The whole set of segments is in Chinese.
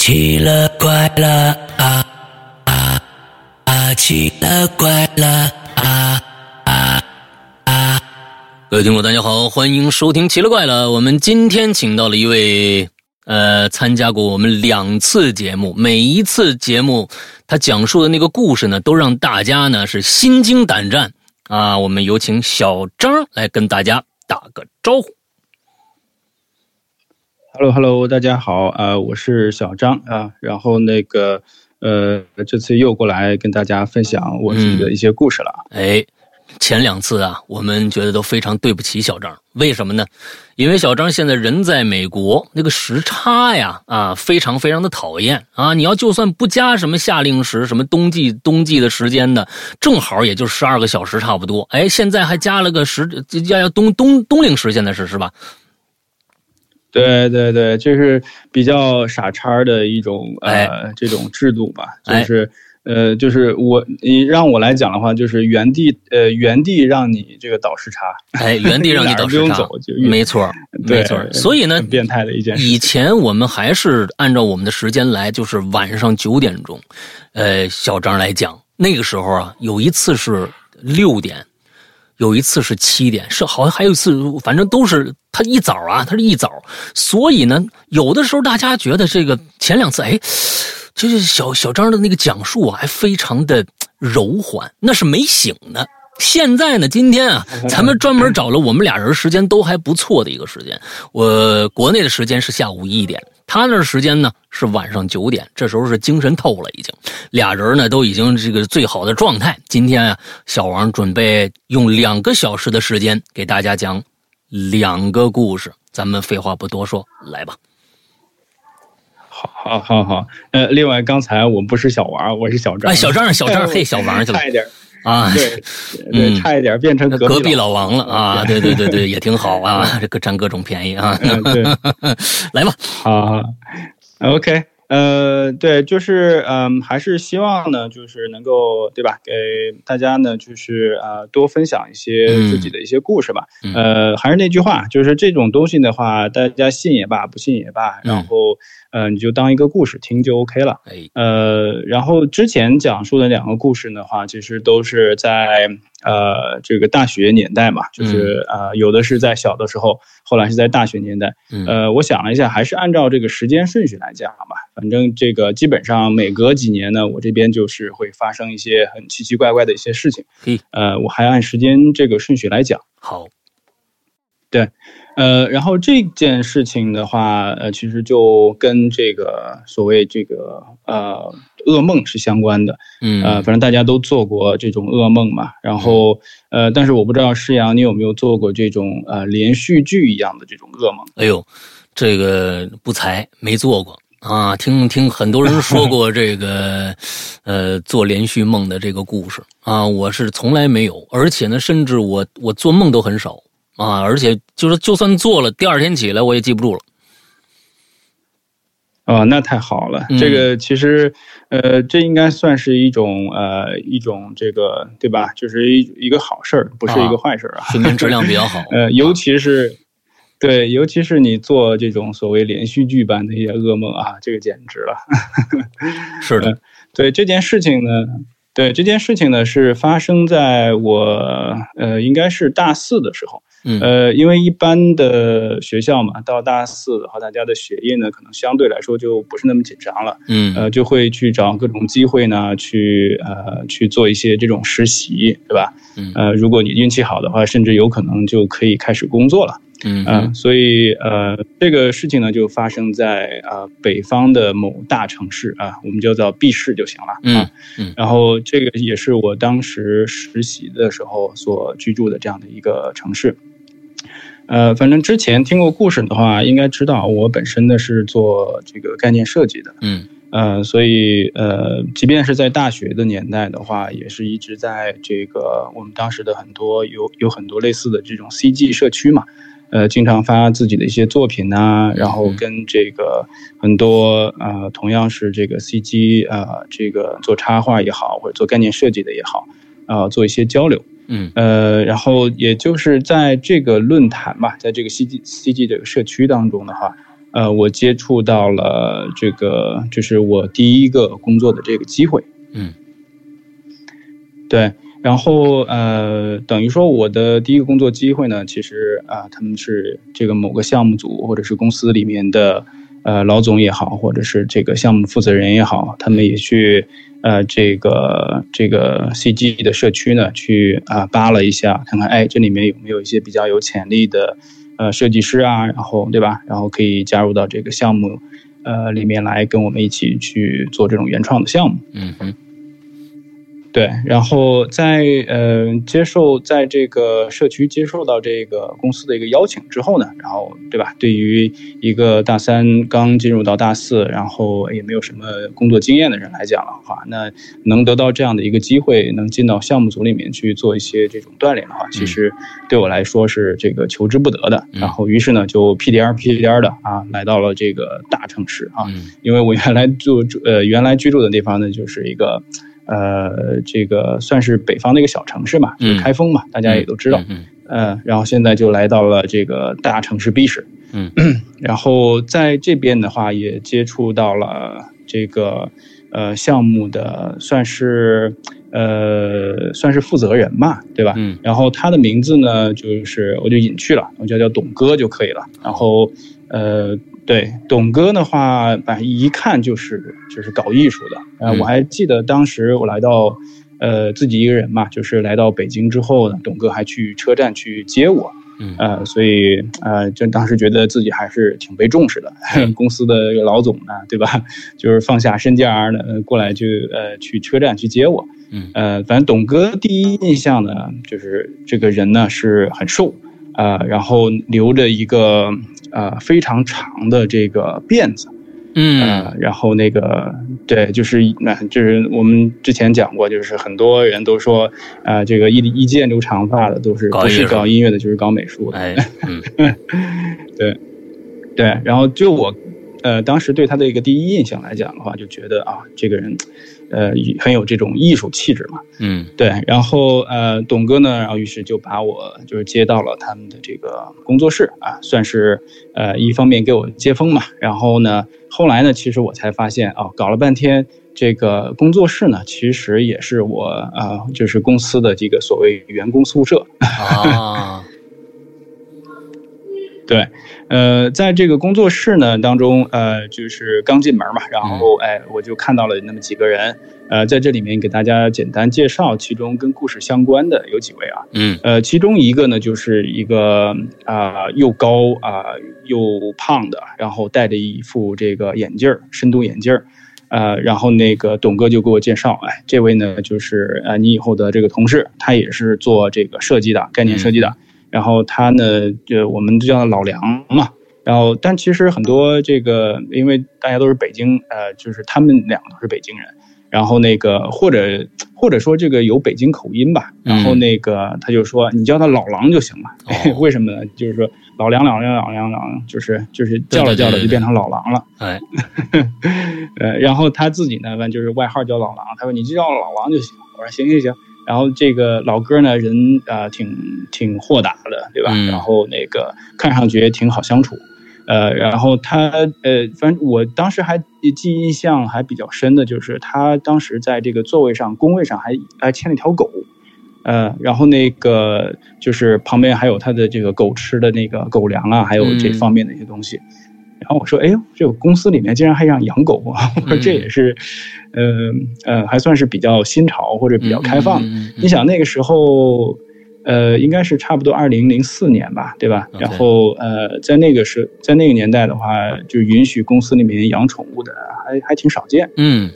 奇了怪了啊啊啊！奇了怪了啊啊啊！各位听众，大家好，欢迎收听《奇了怪了》。我们今天请到了一位，呃，参加过我们两次节目，每一次节目他讲述的那个故事呢，都让大家呢是心惊胆战啊。我们有请小张来跟大家打个招呼。Hello，Hello，大家好啊，我是小张啊，然后那个呃，这次又过来跟大家分享我自己的一些故事了。哎，前两次啊，我们觉得都非常对不起小张，为什么呢？因为小张现在人在美国，那个时差呀啊，非常非常的讨厌啊。你要就算不加什么夏令时，什么冬季冬季的时间呢，正好也就十二个小时差不多。哎，现在还加了个时，要要冬冬冬令时，现在是是吧？对对对，就是比较傻叉的一种呃这种制度吧，就是呃就是我你让我来讲的话，就是原地呃原地让你这个倒时差，哎原地让你 倒时差，没错 没错。所以呢，变态的一件事。以前我们还是按照我们的时间来，就是晚上九点钟，呃小张来讲，那个时候啊有一次是六点。有一次是七点，是好像还有一次，反正都是他一早啊，他是一早，所以呢，有的时候大家觉得这个前两次，哎，就是小小张的那个讲述啊，还非常的柔缓，那是没醒呢。现在呢，今天啊，咱们专门找了我们俩人时间都还不错的一个时间，我国内的时间是下午一点。他那时间呢是晚上九点，这时候是精神透了，已经俩人呢都已经这个最好的状态。今天啊，小王准备用两个小时的时间给大家讲两个故事。咱们废话不多说，来吧。好，好，好，好。呃，另外刚才我不是小王，我是小张。哎，小张，小张，嘿，小王去了。差一点。啊，对，对，差一点变成隔壁老王了啊！对对对对，也挺好啊，这个占各种便宜啊。对，来吧。好，OK，呃，对，就是嗯，还是希望呢，就是能够对吧，给大家呢，就是啊，多分享一些自己的一些故事吧。呃，还是那句话，就是这种东西的话，大家信也罢，不信也罢，然后。呃，你就当一个故事听就 OK 了。哎，呃，然后之前讲述的两个故事的话，其实都是在呃这个大学年代嘛，就是呃有的是在小的时候，后来是在大学年代。呃，我想了一下，还是按照这个时间顺序来讲吧。反正这个基本上每隔几年呢，我这边就是会发生一些很奇奇怪怪的一些事情。呃，我还按时间这个顺序来讲。好，对。呃，然后这件事情的话，呃，其实就跟这个所谓这个呃噩梦是相关的，嗯，呃，反正大家都做过这种噩梦嘛。然后，呃，但是我不知道施阳你有没有做过这种呃连续剧一样的这种噩梦？哎呦，这个不才没做过啊，听听很多人说过这个，呃，做连续梦的这个故事啊，我是从来没有，而且呢，甚至我我做梦都很少。啊，而且就是就算做了，第二天起来我也记不住了。哦，那太好了，这个其实，呃，这应该算是一种呃一种这个对吧？就是一一个好事儿，不是一个坏事儿啊。睡眠质量比较好。呃，尤其是对，尤其是你做这种所谓连续剧般的一些噩梦啊，这个简直了。是的，对这件事情呢。对这件事情呢，是发生在我呃，应该是大四的时候。嗯，呃，因为一般的学校嘛，到大四的话，大家的学业呢，可能相对来说就不是那么紧张了。嗯，呃，就会去找各种机会呢，去呃去做一些这种实习，对吧？嗯，呃，如果你运气好的话，甚至有可能就可以开始工作了。嗯所以呃，这个事情呢，就发生在呃北方的某大城市啊，我们就叫 B 市就行了。嗯嗯，然后这个也是我当时实习的时候所居住的这样的一个城市。呃，反正之前听过故事的话，应该知道我本身呢是做这个概念设计的。嗯呃，所以呃，即便是在大学的年代的话，也是一直在这个我们当时的很多有有很多类似的这种 CG 社区嘛。呃，经常发自己的一些作品呐，然后跟这个很多呃，同样是这个 CG 啊，这个做插画也好，或者做概念设计的也好，啊，做一些交流。嗯，呃，然后也就是在这个论坛吧，在这个 CG CG 这个社区当中的话，呃，我接触到了这个，就是我第一个工作的这个机会。嗯，对，然后呃，等于说我的第一个工作机会呢，其实啊，他们是这个某个项目组或者是公司里面的呃老总也好，或者是这个项目负责人也好，他们也去呃这个这个 CG 的社区呢去啊扒了一下，看看哎这里面有没有一些比较有潜力的呃设计师啊，然后对吧？然后可以加入到这个项目呃里面来跟我们一起去做这种原创的项目。嗯哼，对，然后在呃接受在这个社区接受到这个公司的一个邀请之后呢，然后对吧？对于一个大三刚进入到大四，然后也没有什么工作经验的人来讲的话，那能得到这样的一个机会，能进到项目组里面去做一些这种锻炼的话，其实对我来说是这个求之不得的。然后于是呢，就屁颠儿屁颠儿的啊，来到了这个大城市啊，嗯因为我原来住住呃原来居住的地方呢，就是一个呃这个算是北方的一个小城市嘛，就是嗯开封嘛，大家也都知道。嗯呃，然后现在就来到了这个大城市 B 市，嗯，然后在这边的话也接触到了这个呃项目的算是呃算是负责人嘛，对吧？嗯然后他的名字呢，就是我就隐去了，我就叫董哥就可以了。然后，呃，对，董哥的话，反正一看就是就是搞艺术的。呃，嗯我还记得当时我来到，呃，自己一个人嘛，就是来到北京之后呢，董哥还去车站去接我。嗯呃，所以呃，就当时觉得自己还是挺被重视的。公司的老总呢，对吧？就是放下身价呢，呃过来就呃去车站去接我。嗯呃，反正董哥第一印象呢，就是这个人呢是很瘦，呃，然后留着一个呃非常长的这个辫子，嗯。呃，然后那个对，就是那就是我们之前讲过，就是很多人都说，呃，这个一一见留长发的都是不是搞音乐的，就是搞美术的，哎嗯。对，对，然后就我，呃，当时对他的一个第一印象来讲的话，就觉得啊，这个人，呃，很有这种艺术气质嘛。嗯对，然后呃，董哥呢，然后于是就把我就是接到了他们的这个工作室啊，算是呃一方面给我接风嘛，然后呢，后来呢，其实我才发现哦，搞了半天。这个工作室呢，其实也是我啊、呃就是公司的这个所谓员工宿舍。啊对，呃，在这个工作室呢当中，呃，就是刚进门嘛，然后哎，我就看到了那么几个人，呃，在这里面给大家简单介绍，其中跟故事相关的有几位啊，嗯呃，其中一个呢就是一个啊、又高啊、又胖的，然后戴着一副这个眼镜儿，深度眼镜儿。呃，然后那个董哥就给我介绍，哎，这位呢就是呃你以后的这个同事，他也是做这个设计的，概念设计的。然后他呢，就我们就叫他老梁嘛。然后，但其实很多这个，因为大家都是北京，呃，就是他们两个都是北京人。然后那个或者或者说这个有北京口音吧。然后那个他就说你叫他老狼就行了。哦 为什么呢？就是说老梁老梁老梁老梁，就是就是叫着叫着就变成老狼了。哎 呃，然后他自己呢，反正就是外号叫老狼，他说你就叫老狼就行。我说行行行。然后这个老哥呢，人啊、呃、挺挺豁达的，对吧？嗯然后那个看上去也挺好相处。呃，然后他呃，反正我当时还记忆印象还比较深的就是他当时在这个座位上工位上还还牵了一条狗，呃，然后那个就是旁边还有他的这个狗吃的那个狗粮啊，还有这方面的一些东西。然后我说，哎呦，这个公司里面竟然还让养狗啊！我说这也是，呃呃，还算是比较新潮或者比较开放。嗯嗯嗯嗯你想那个时候，呃，应该是差不多二零零四年吧，对吧然后呃，在那个时，在那个年代的话，就允许公司里面养宠物的还还挺少见。嗯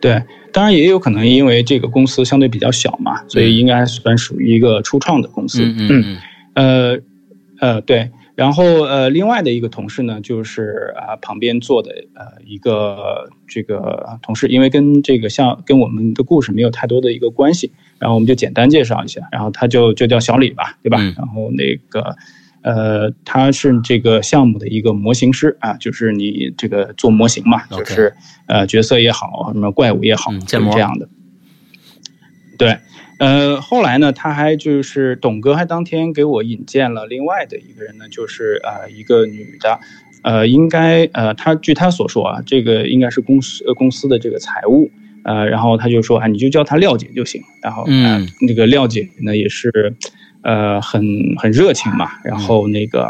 对，当然也有可能因为这个公司相对比较小嘛，所以应该算属于一个初创的公司。嗯嗯嗯呃呃，对。然后呃，另外的一个同事呢，就是啊、旁边坐的呃一个这个同事，因为跟这个像跟我们的故事没有太多的一个关系，然后我们就简单介绍一下，然后他就就叫小李吧，对吧？嗯然后那个呃，他是这个项目的一个模型师啊，就是你这个做模型嘛就是呃角色也好，什么怪物也好，就是嗯建模这样的。对，呃，后来呢，他还就是董哥还当天给我引荐了另外的一个人呢，就是呃一个女的，呃，应该呃，他据他所说啊，这个应该是公司公司的这个财务，呃，然后他就说啊，你就叫她廖姐就行。然后嗯，那个廖姐呢也是，呃，很很热情嘛，然后那个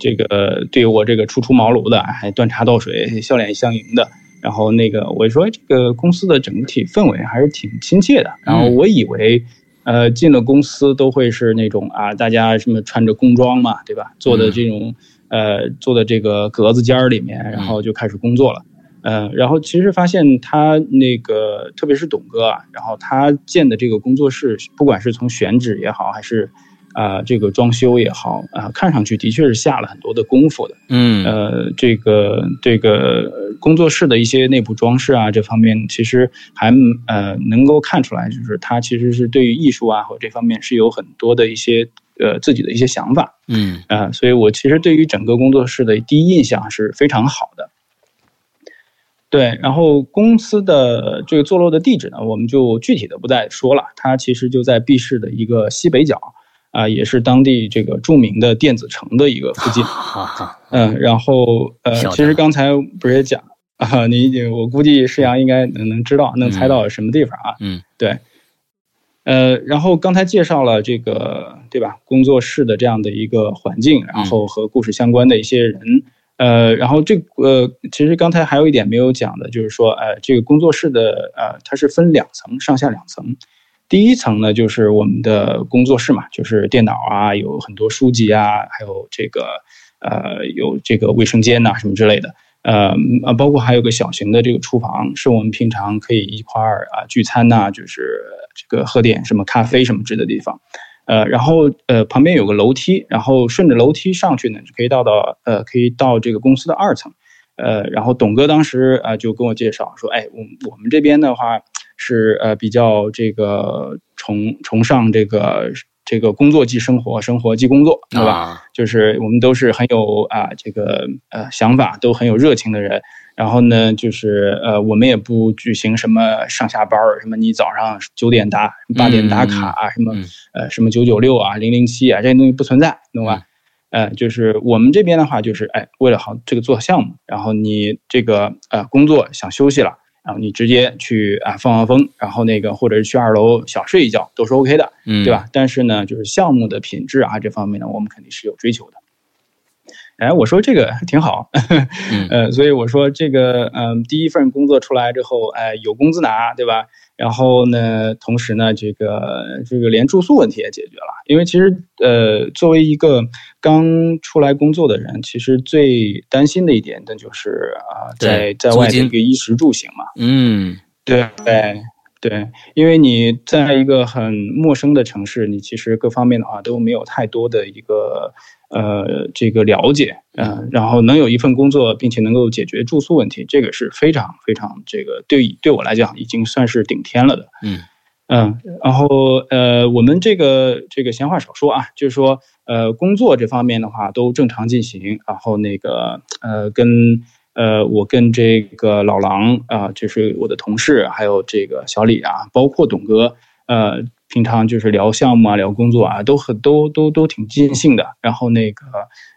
这个对我这个初出茅庐的还端茶倒水，笑脸相迎的。然后那个我说这个公司的整体氛围还是挺亲切的。然后我以为，呃，进了公司都会是那种啊，大家什么穿着工装嘛，对吧？做的这种。呃，坐的这个格子间儿里面，然后就开始工作了。嗯，然后其实发现他那个，特别是董哥啊，然后他建的这个工作室，不管是从选址也好，还是啊这个装修也好啊，看上去的确是下了很多的功夫的。嗯，呃，这个这个工作室的一些内部装饰啊，这方面其实还呃能够看出来，就是他其实是对于艺术啊或这方面是有很多的一些。呃，自己的一些想法，嗯啊，所以我其实对于整个工作室的第一印象是非常好的。对，然后公司的这个坐落的地址呢，我们就具体的不再说了。它其实就在 B 市的一个西北角，啊，也是当地这个著名的电子城的一个附近。嗯，然后呃，其实刚才不是也讲啊，你我估计世阳应该能能知道，能猜到什么地方啊？嗯，对。呃，然后刚才介绍了这个，对吧？工作室的这样的一个环境，然后和故事相关的一些人，呃，然后这呃，其实刚才还有一点没有讲的，就是说，呃，这个工作室的呃，它是分两层，上下两层。第一层呢，就是我们的工作室嘛，就是电脑啊，有很多书籍啊，还有这个呃，有这个卫生间呐，什么之类的。呃呃，包括还有个小型的这个厨房，是我们平常可以一块儿啊聚餐呐，就是这个喝点什么咖啡什么之类的地方。呃，然后呃旁边有个楼梯，然后顺着楼梯上去呢，就可以到到呃可以到这个公司的二层。呃，然后董哥当时啊就跟我介绍说，哎，我我们这边的话是呃比较这个崇崇尚这个。这个工作即生活，生活即工作，对吧？就是我们都是很有啊，这个呃想法，都很有热情的人。然后呢，就是呃，我们也不举行什么上下班儿，什么你早上九点打八点打卡啊，什么呃什么九九六啊零零七啊这些东西不存在，懂吧？呃，就是我们这边的话，就是哎，为了好这个做项目，然后你这个呃工作想休息了。然后你直接去啊放放风，然后那个或者是去二楼小睡一觉都是 OK 的，嗯，对吧？但是呢，就是项目的品质啊这方面呢，我们肯定是有追求的。哎，我说这个挺好，呃，所以我说这个，嗯，第一份工作出来之后，哎，有工资拿，对吧？然后呢，同时呢，这个这个连住宿问题也解决了，因为其实，呃，作为一个刚出来工作的人，其实最担心的一点，那就是啊，在在外的一个衣食住行嘛，嗯，对对对，因为你在一个很陌生的城市，你其实各方面的话都没有太多的一个。呃，这个了解，嗯，然后能有一份工作，并且能够解决住宿问题，这个是非常非常这个对对我来讲已经算是顶天了的，嗯嗯，然后呃，我们这个这个闲话少说啊，就是说呃，工作这方面的话都正常进行，然后那个呃，跟呃，我跟这个老狼啊，就是我的同事，还有这个小李啊，包括董哥，呃。平常就是聊项目啊，聊工作啊，都很都都都挺尽兴的。然后那个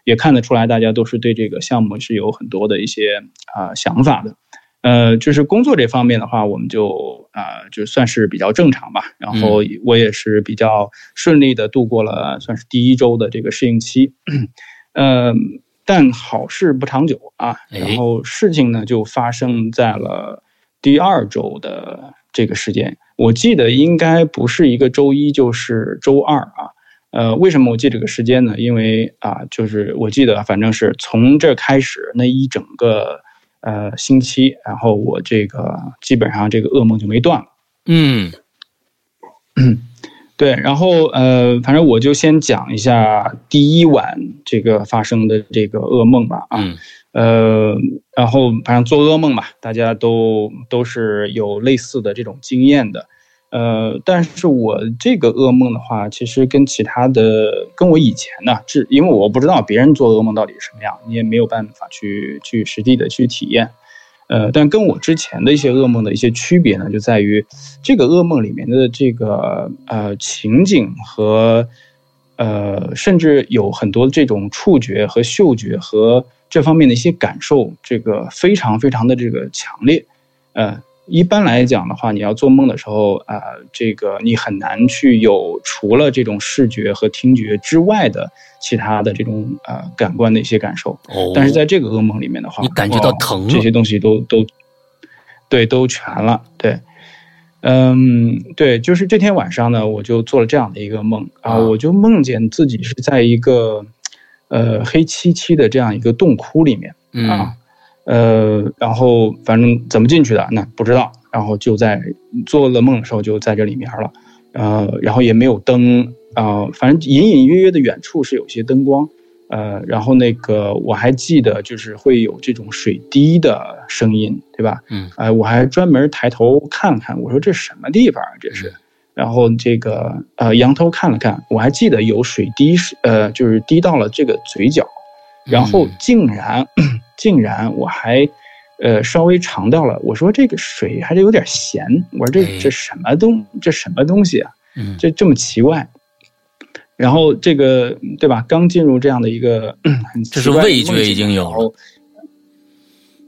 也看得出来，大家都是对这个项目是有很多的一些啊想法的。呃，就是工作这方面的话，我们就啊就算是比较正常吧。然后我也是比较顺利的度过了算是第一周的这个适应期。嗯，但好事不长久啊。然后事情呢就发生在了第二周的这个时间。我记得应该不是一个周一，就是周二啊。呃，为什么我记这个时间呢？因为啊，就是我记得，反正是从这开始那一整个呃星期，然后我这个基本上这个噩梦就没断了。嗯，对，然后呃，反正我就先讲一下第一晚这个发生的这个噩梦吧。啊。呃，然后反正做噩梦嘛，大家都都是有类似的这种经验的。呃，但是我这个噩梦的话，其实跟其他的，跟我以前呢，是因为我不知道别人做噩梦到底是什么样，你也没有办法去去实地的去体验。呃，但跟我之前的一些噩梦的一些区别呢，就在于这个噩梦里面的这个呃情景和呃，甚至有很多这种触觉和嗅觉和。这方面的一些感受，这个非常非常的这个强烈，呃。一般来讲的话，你要做梦的时候啊，这个你很难去有除了这种视觉和听觉之外的其他的这种呃感官的一些感受。哦。但是在这个噩梦里面的话，你感觉到疼，这些东西都都对都全了。对，嗯，对，就是这天晚上呢，我就做了这样的一个梦啊，我就梦见自己是在一个呃黑漆漆的这样一个洞窟里面啊。呃，然后反正怎么进去的那不知道，然后就在做了梦的时候就在这里面了，呃，然后也没有灯啊，反正隐隐约约的远处是有些灯光，呃，然后那个我还记得就是会有这种水滴的声音，对吧？嗯，哎，我还专门抬头看看，我说这什么地方啊？这是，然后这个呃仰头看了看，我还记得有水滴呃就是滴到了这个嘴角，然后竟然。竟然我还，呃，稍微尝到了。我说这个水还是有点咸。我说这这什么东这什么东西啊？这这么奇怪。然后这个对吧？刚进入这样的一个很这是味觉已经有了。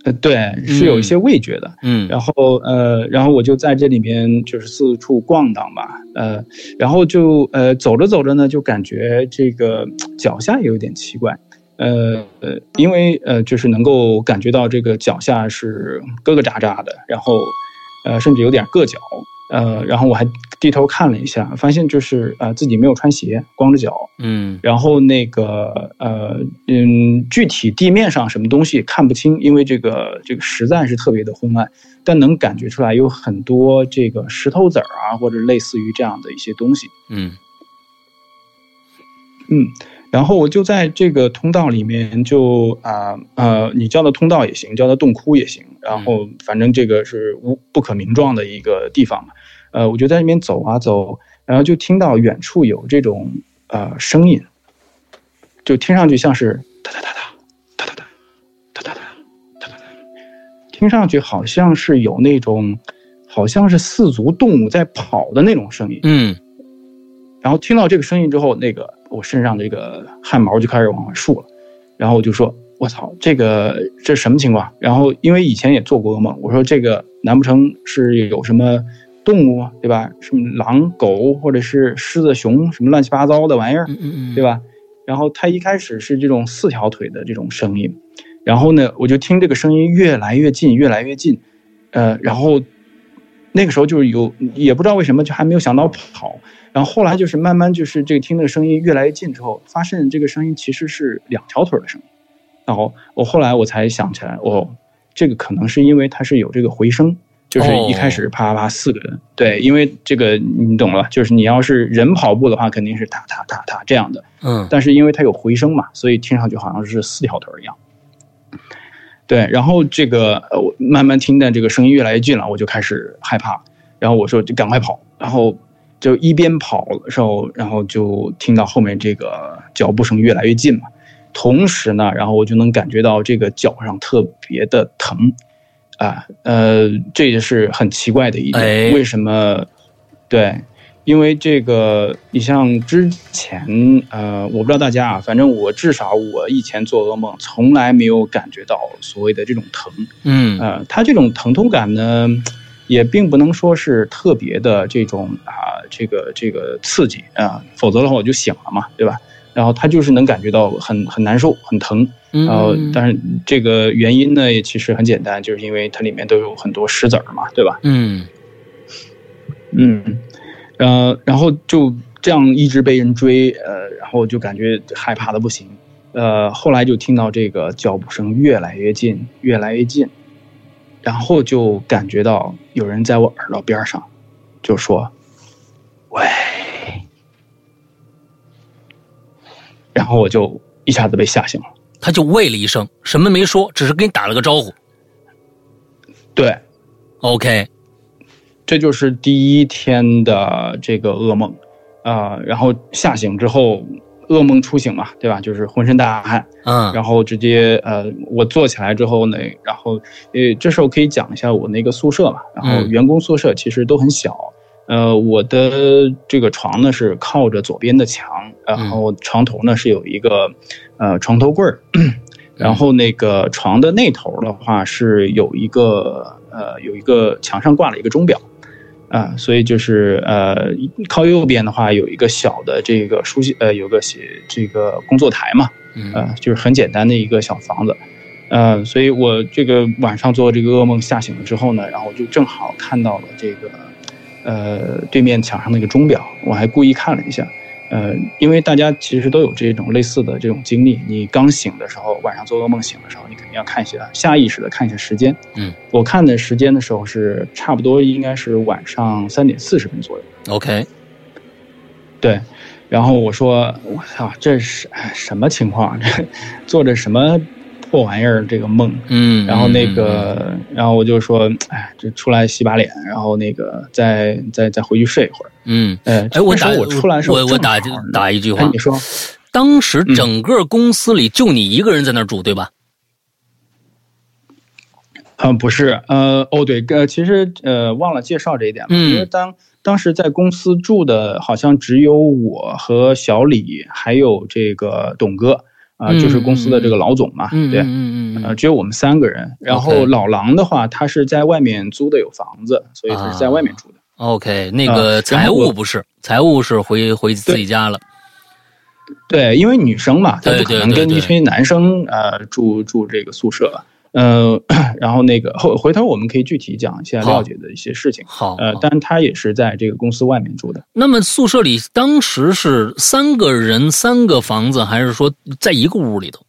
呃，对，是有一些味觉的。嗯。然后呃，然后我就在这里面就是四处逛荡吧。呃，然后就呃走着走着呢，就感觉这个脚下也有点奇怪。呃呃，因为呃，就是能够感觉到这个脚下是疙疙瘩瘩的，然后，呃，甚至有点硌脚，呃，然后我还低头看了一下，发现就是呃自己没有穿鞋，光着脚，嗯，然后那个呃嗯，具体地面上什么东西看不清，因为这个这个实在是特别的昏暗，但能感觉出来有很多这个石头子儿啊，或者类似于这样的一些东西，嗯，嗯。然后我就在这个通道里面，就啊呃，你叫它通道也行，叫它洞窟也行。然后反正这个是无不可名状的一个地方嘛，呃，我就在那边走啊走，然后就听到远处有这种呃声音，就听上去像是哒哒哒哒哒哒哒哒哒哒哒哒哒，听上去好像是有那种，好像是四足动物在跑的那种声音。嗯，然后听到这个声音之后，那个。我身上这个汗毛就开始往外竖了，然后我就说：“我操，这个这什么情况？”然后因为以前也做过噩梦，我说：“这个难不成是有什么动物对吧？什么狼狗或者是狮子熊什么乱七八糟的玩意儿，对吧？”然后它一开始是这种四条腿的这种声音，然后呢，我就听这个声音越来越近，越来越近，呃，然后那个时候就是有也不知道为什么就还没有想到跑。然后后来就是慢慢就是这个听这个声音越来越近之后，发现这个声音其实是两条腿的声音。然后我后来我才想起来，哦，这个可能是因为它是有这个回声，就是一开始啪啪啪四个人，对，因为这个你懂了，就是你要是人跑步的话，肯定是踏踏踏踏这样的，嗯，但是因为它有回声嘛，所以听上去好像是四条腿一样。对，然后这个我慢慢听的这个声音越来越近了，我就开始害怕，然后我说就赶快跑，然后。就一边跑的时候，然后就听到后面这个脚步声越来越近嘛。同时呢，然后我就能感觉到这个脚上特别的疼，啊，呃，这也是很奇怪的一点。为什么？对，因为这个，你像之前，呃，我不知道大家啊，反正我至少我以前做噩梦，从来没有感觉到所谓的这种疼。嗯，呃，它这种疼痛感呢？也并不能说是特别的这种啊，这个这个刺激啊，否则的话我就醒了嘛，对吧？然后他就是能感觉到很很难受、很疼，然后但是这个原因呢，也其实很简单，就是因为它里面都有很多石子儿嘛，对吧？嗯嗯，呃，然后就这样一直被人追，呃，然后就感觉害怕的不行，呃，后来就听到这个脚步声越来越近，越来越近。然后就感觉到有人在我耳朵边上，就说：“喂。”然后我就一下子被吓醒了。他就喂了一声，什么没说，只是给你打了个招呼。对，OK，这就是第一天的这个噩梦啊。然后吓醒之后。噩梦初醒嘛，对吧？就是浑身大汗，嗯，然后直接呃，我坐起来之后呢，然后呃，这时候可以讲一下我那个宿舍嘛，然后员工宿舍其实都很小，呃，我的这个床呢是靠着左边的墙，然后床头呢是有一个呃床头柜儿，然后那个床的那头的话是有一个呃有一个墙上挂了一个钟表，啊，所以就是呃靠右边的话有一个小的这个书写呃有个写这个工作台嘛，呃就是很简单的一个小房子，呃，所以我这个晚上做这个噩梦吓醒了之后呢，然后就正好看到了这个呃对面墙上那个钟表，我还故意看了一下。呃，因为大家其实都有这种类似的这种经历，你刚醒的时候，晚上做噩梦醒的时候，你肯定要看一下，下意识的看一下时间。嗯，我看的时间的时候是差不多应该是晚上三点四十分左右。OK，对，然后我说我操，这是什么情况？这做着什么？破玩意儿这个梦，嗯，然后那个，然后我就说，哎，这出来洗把脸，然后那个再再再回去睡一会儿，嗯，哎，哎，我打我出来时候，我我打打一句话，你说，当时整个公司里就你一个人在那儿住，对吧？嗯，不是，呃，哦，对，呃，其实呃忘了介绍这一点了，因为当当时在公司住的好像只有我和小李，还有这个董哥。啊，就是公司的这个老总嘛，对，嗯嗯呃，只有我们三个人。然后老狼的话，他是在外面租的有房子，所以他是在外面住的。OK，那个财务不是，财务是回回自己家了。对，因为女生嘛，她不可能跟一群男生呃住住这个宿舍。呃，然后那个后回头我们可以具体讲一下廖姐的一些事情。好，呃，但她也是在这个公司外面住的。那么宿舍里当时是三个人三个房子，还是说在一个屋里头？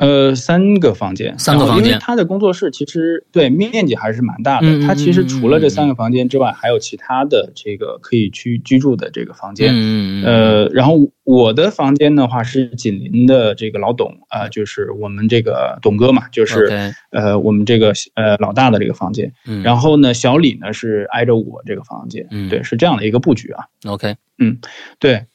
呃，三个房间，三个房间。因为他的工作室其实对面积还是蛮大的。他其实除了这三个房间之外，还有其他的这个可以去居住的这个房间。嗯呃，然后我的房间的话是紧邻的这个老董啊，就是我们这个董哥嘛，就是呃我们这个呃老大的这个房间。然后呢，小李呢是挨着我这个房间。嗯，对，是这样的一个布局啊。OK，嗯，对。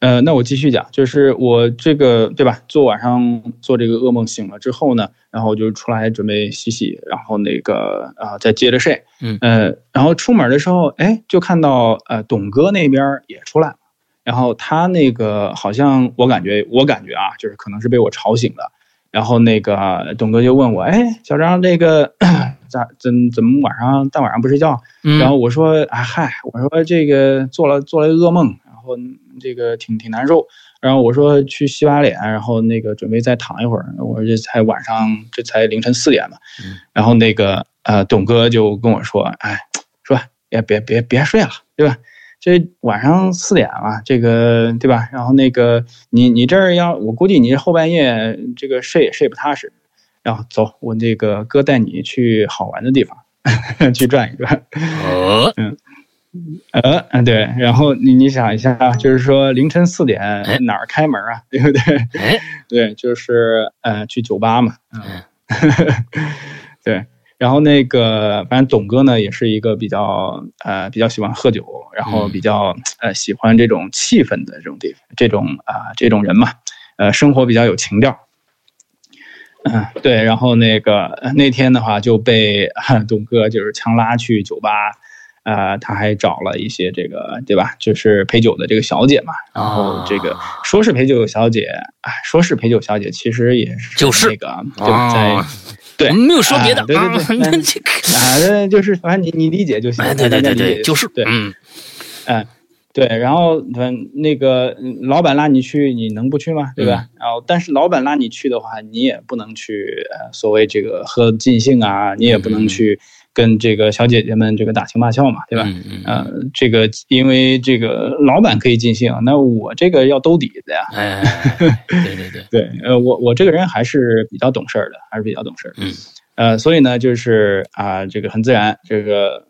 呃，那我继续讲，就是我这个对吧？做晚上做这个噩梦醒了之后呢，然后就出来准备洗洗，然后那个啊再接着睡。嗯呃，然后出门的时候，哎，就看到呃董哥那边也出来了，然后他那个好像我感觉我感觉啊，就是可能是被我吵醒了，然后那个董哥就问我，哎，小张这个咋怎怎么晚上大晚上不睡觉？然后我说啊嗨，我说这个做了做了噩梦。然后这个挺挺难受，然后我说去洗把脸，然后那个准备再躺一会儿。我说这才晚上，这才凌晨四点嘛。然后那个呃，董哥就跟我说：“哎，说也别别别睡了，对吧？这晚上四点了，这个对吧？然后那个你你这儿要，我估计你后半夜这个睡也睡不踏实。然后走，我那个哥带你去好玩的地方 去转一转。哦，嗯。”呃嗯对，然后你你想一下，就是说凌晨四点哪儿开门啊，对不对？对，就是呃去酒吧嘛，嗯，对，然后那个反正董哥呢也是一个比较呃比较喜欢喝酒，然后比较呃喜欢这种气氛的这种地方，这种啊这种人嘛，呃生活比较有情调，嗯对，然后那个那天的话就被 董哥就是强拉去酒吧。呃，他还找了一些这个，对吧？就是陪酒的这个小姐嘛。然后这个说是陪酒小姐，哎，说是陪酒小姐，其实也是就是那个就在对，我们没有说别的，对对对，啊，就是反正你你理解就行。对对对对，就是对，嗯嗯，对。然后那个老板拉你去，你能不去吗？对吧？然后但是老板拉你去的话，你也不能去所谓这个喝尽兴啊，你也不能去。跟这个小姐姐们这个打情骂俏嘛，对吧？嗯呃，这个因为这个老板可以尽兴，那我这个要兜底子呀。哎，对对对 对，呃，我我这个人还是比较懂事儿的，还是比较懂事儿。嗯，呃，所以呢，就是啊，这个很自然，这个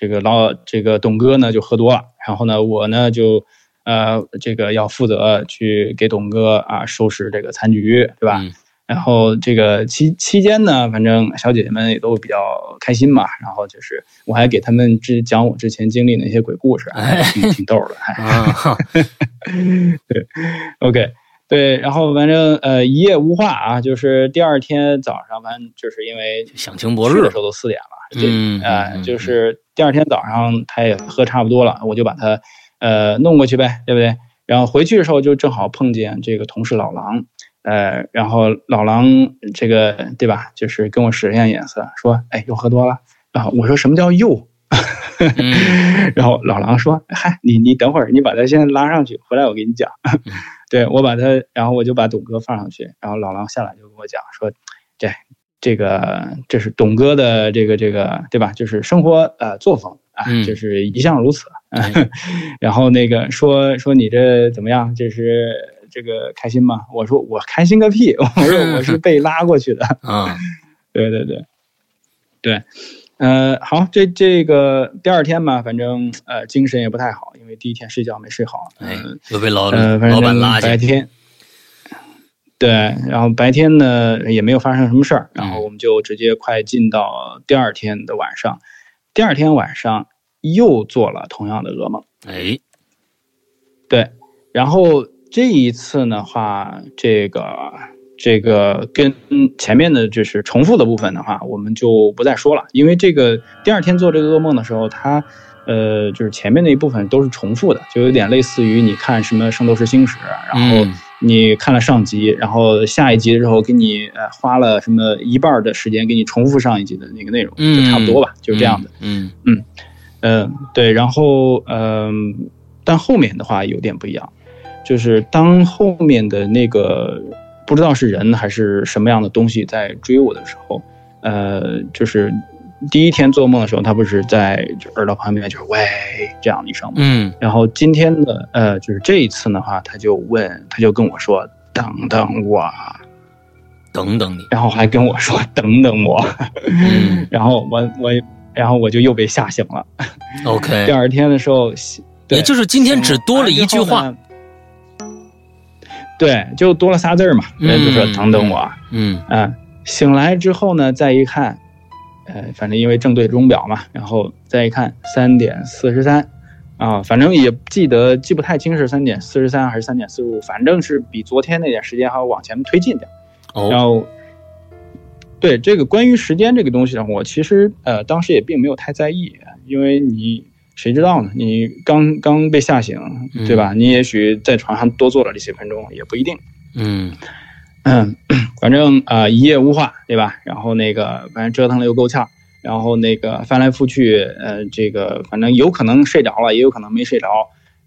这个老这个董哥呢就喝多了，然后呢，我呢就呃这个要负责去给董哥啊收拾这个残局，对吧？然后这个期期间呢，反正小姐姐们也都比较开心嘛。然后就是我还给他们之讲我之前经历那些鬼故事，挺挺逗的。对，OK，对，然后反正呃一夜无话啊，就是第二天早上，反正就是因为享清博日的时候都四点了，嗯，呃，就是第二天早上他也喝差不多了，我就把他呃弄过去呗，对不对？然后回去的时候就正好碰见这个同事老狼。呃，然后老狼这个对吧，就是跟我使了一下眼色，说，哎，又喝多了。然后我说什么叫又？然后老狼说，嗨，你你等会儿，你把他先拉上去，回来我给你讲。对我把他，然后我就把董哥放上去，然后老狼下来就跟我讲说，这这个这是董哥的这个这个对吧？就是生活呃作风啊，就是一向如此。然后那个说说你这怎么样？就是这个开心吗？我说我开心个屁！我说我是被拉过去的 啊。对对对，对，呃，好，这这个第二天嘛，反正呃精神也不太好，因为第一天睡觉没睡好，哎，又被老老板拉白天。对，然后白天呢也没有发生什么事儿，然后我们就直接快进到第二天的晚上。第二天晚上又做了同样的噩梦。哎，对，然后这一次的话，这个这个跟前面的就是重复的部分的话，我们就不再说了，因为这个第二天做这个噩梦的时候，它。呃，就是前面那一部分都是重复的，就有点类似于你看什么《圣斗士星矢》，然后你看了上集，然后下一集之后给你呃花了什么一半的时间给你重复上一集的那个内容，就差不多吧，就是这样的。嗯嗯嗯，对，然后嗯，但后面的话有点不一样，就是当后面的那个不知道是人还是什么样的东西在追我的时候，呃，就是。第一天做梦的时候，他不是在耳朵旁边就是喂这样一声吗？嗯。然后今天的呃，就是这一次的话，他就问，他就跟我说：“等等我，等等你。”然后还跟我说：“等等我。”嗯。然后我我然后我就又被吓醒了。OK。第二天的时候，也就是今天只多了一句话。对，就多了仨字嘛，人就说：“等等我。”嗯嗯。醒来之后呢，再一看。呃，反正因为正对钟表嘛，然后再一看三点四十三，啊，反正也记得记不太清是三点四十三还是三点四十五，反正是比昨天那点时间还要往前推进点。哦。然后，对这个关于时间这个东西呢，我其实呃当时也并没有太在意，因为你谁知道呢？你刚刚被吓醒，对吧？你也许在床上多坐了这些分钟，也不一定。嗯。嗯，反正啊一夜无话，对吧？然后那个反正折腾的又够呛，然后那个翻来覆去，呃，这个反正有可能睡着了，也有可能没睡着，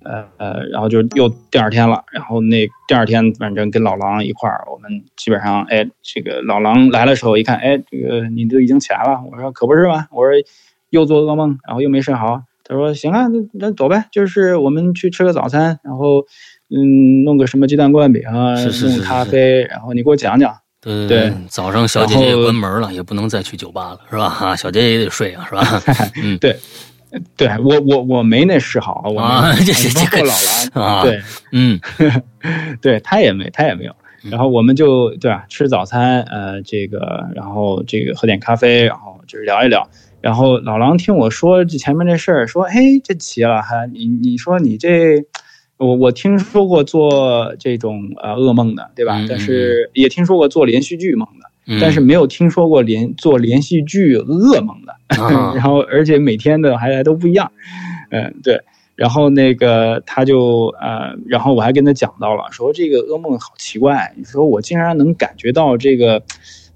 呃呃，然后就又第二天了。然后那第二天反正跟老狼一块儿，我们基本上，哎，这个老狼来的时候一看，哎，这个你都已经起来了。我说可不是吗，我说又做噩梦，然后又没睡好。他说行啊，那那走呗，就是我们去吃个早餐，然后。嗯，弄个什么鸡蛋灌饼啊，弄咖啡，然后你给我讲讲。对对对，早上小姐姐也关门了，也不能再去酒吧了，是吧？哈，小姐姐也得睡啊，是吧？嗯，对，对我我我没那嗜好，我包括老了啊，对，嗯，对他也没他也没有，然后我们就对吧，吃早餐，呃，这个，然后这个喝点咖啡，然后就是聊一聊，然后老狼听我说这前面这事儿，说，嘿，这齐了哈，你你说你这。我我听说过做这种呃噩梦的，对吧？但是也听说过做连续剧梦的，但是没有听说过连做连续剧噩梦的。然后而且每天的还都不一样，嗯，对。然后那个他就呃，然后我还跟他讲到了，说这个噩梦好奇怪，你说我竟然能感觉到这个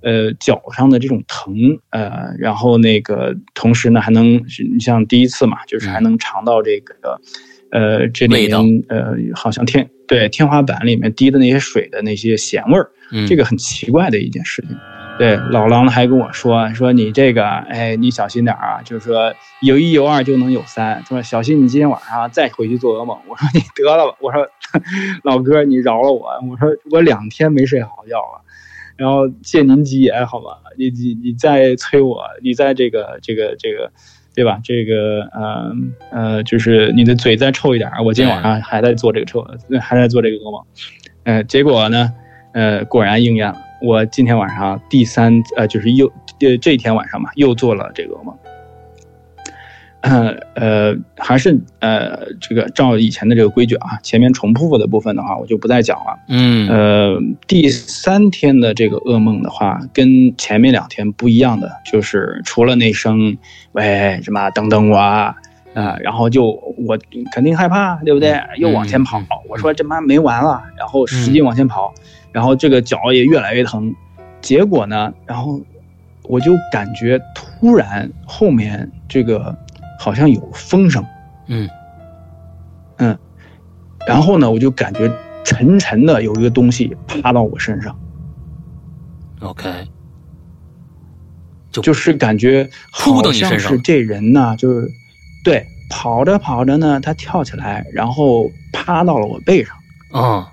呃脚上的这种疼，呃，然后那个同时呢还能你像第一次嘛，就是还能尝到这个。呃，这里面呃，好像天对天花板里面滴的那些水的那些咸味儿，这个很奇怪的一件事情。对，老狼还跟我说说你这个，哎，你小心点儿啊，就是说有一有二就能有三，说小心你今天晚上再回去做噩梦。我说你得了吧，我说 老哥你饶了我，我说我两天没睡好觉了，然后借您吉言好吧，你你你再催我，你在这个这个这个。对吧？这个呃呃，就是你的嘴再臭一点我今天晚上还在做这个臭，还在做这个噩梦。呃，结果呢，呃，果然应验了。我今天晚上第三呃，就是又呃这一天晚上嘛，又做了这个噩梦。呃呃，还是呃，这个照以前的这个规矩啊，前面重复的部分的话，我就不再讲了。嗯，呃，第三天的这个噩梦的话，跟前面两天不一样的，就是除了那声“喂，什么等等我”，啊，然后就我肯定害怕，对不对？又往前跑，我说这妈没完了，然后使劲往前跑，然后这个脚也越来越疼，结果呢，然后我就感觉突然后面这个好像有风声，嗯。嗯，然后呢，我就感觉沉沉的有一个东西趴到我身上，OK，就就是感觉好像是这人呢，就是对。跑着跑着呢，他跳起来，然后趴到了我背上。啊，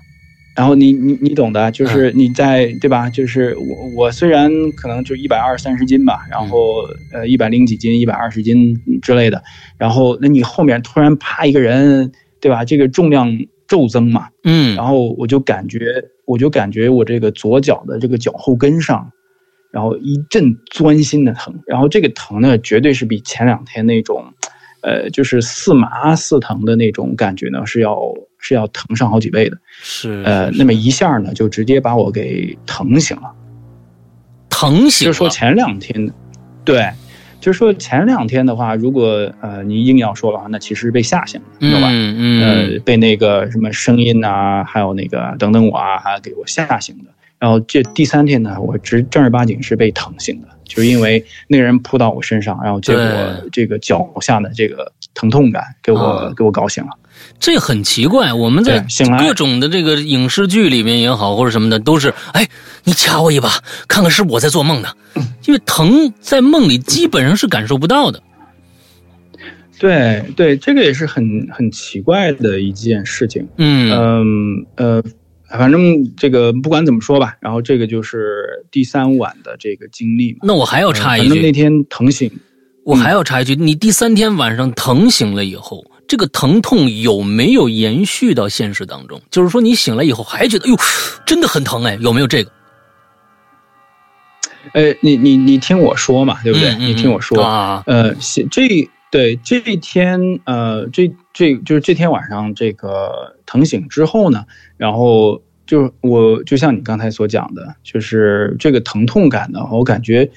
然后你你你懂的，就是你在对吧？就是我我虽然可能就一百二三十斤吧，然后呃一百零几斤、一百二十斤之类的，然后那你后面突然啪一个人，对吧？这个重量骤增嘛。嗯。然后我就感觉，我就感觉我这个左脚的这个脚后跟上，然后一阵钻心的疼，然后这个疼呢，绝对是比前两天那种。呃，就是似麻似疼的那种感觉呢，是要是要疼上好几倍的。是，呃，那么一下呢，就直接把我给疼醒了。疼醒就说前两天，对，就说前两天的话，如果呃你硬要说的话，那其实被吓醒了，知道吧？嗯嗯。呃，被那个什么声音啊，还有那个等等我啊，还给我吓醒的。然后这第三天呢，我直正儿八经是被疼醒的。就是因为那个人扑到我身上，然后结果这个脚下的这个疼痛感给我给我搞醒了。这很奇怪，我们在各种的这个影视剧里面也好，或者什么的，都是哎，你掐我一把，看看是我在做梦呢。因为疼在梦里基本上是感受不到的。对对，这个也是很很奇怪的一件事情。嗯嗯呃。反正这个不管怎么说吧，然后这个就是第三晚的这个经历。那我还要插一句，那天疼醒，我还要插一句，你第三天晚上疼醒了以后，这个疼痛有没有延续到现实当中？就是说你醒来以后还觉得，哎呦，真的很疼哎，有没有这个？呃，你你你听我说嘛，对不对？你听我说啊，呃，这对这一天，呃，这这就是这天晚上这个疼醒之后呢。然后就我就像你刚才所讲的，就是这个疼痛感呢，我感觉，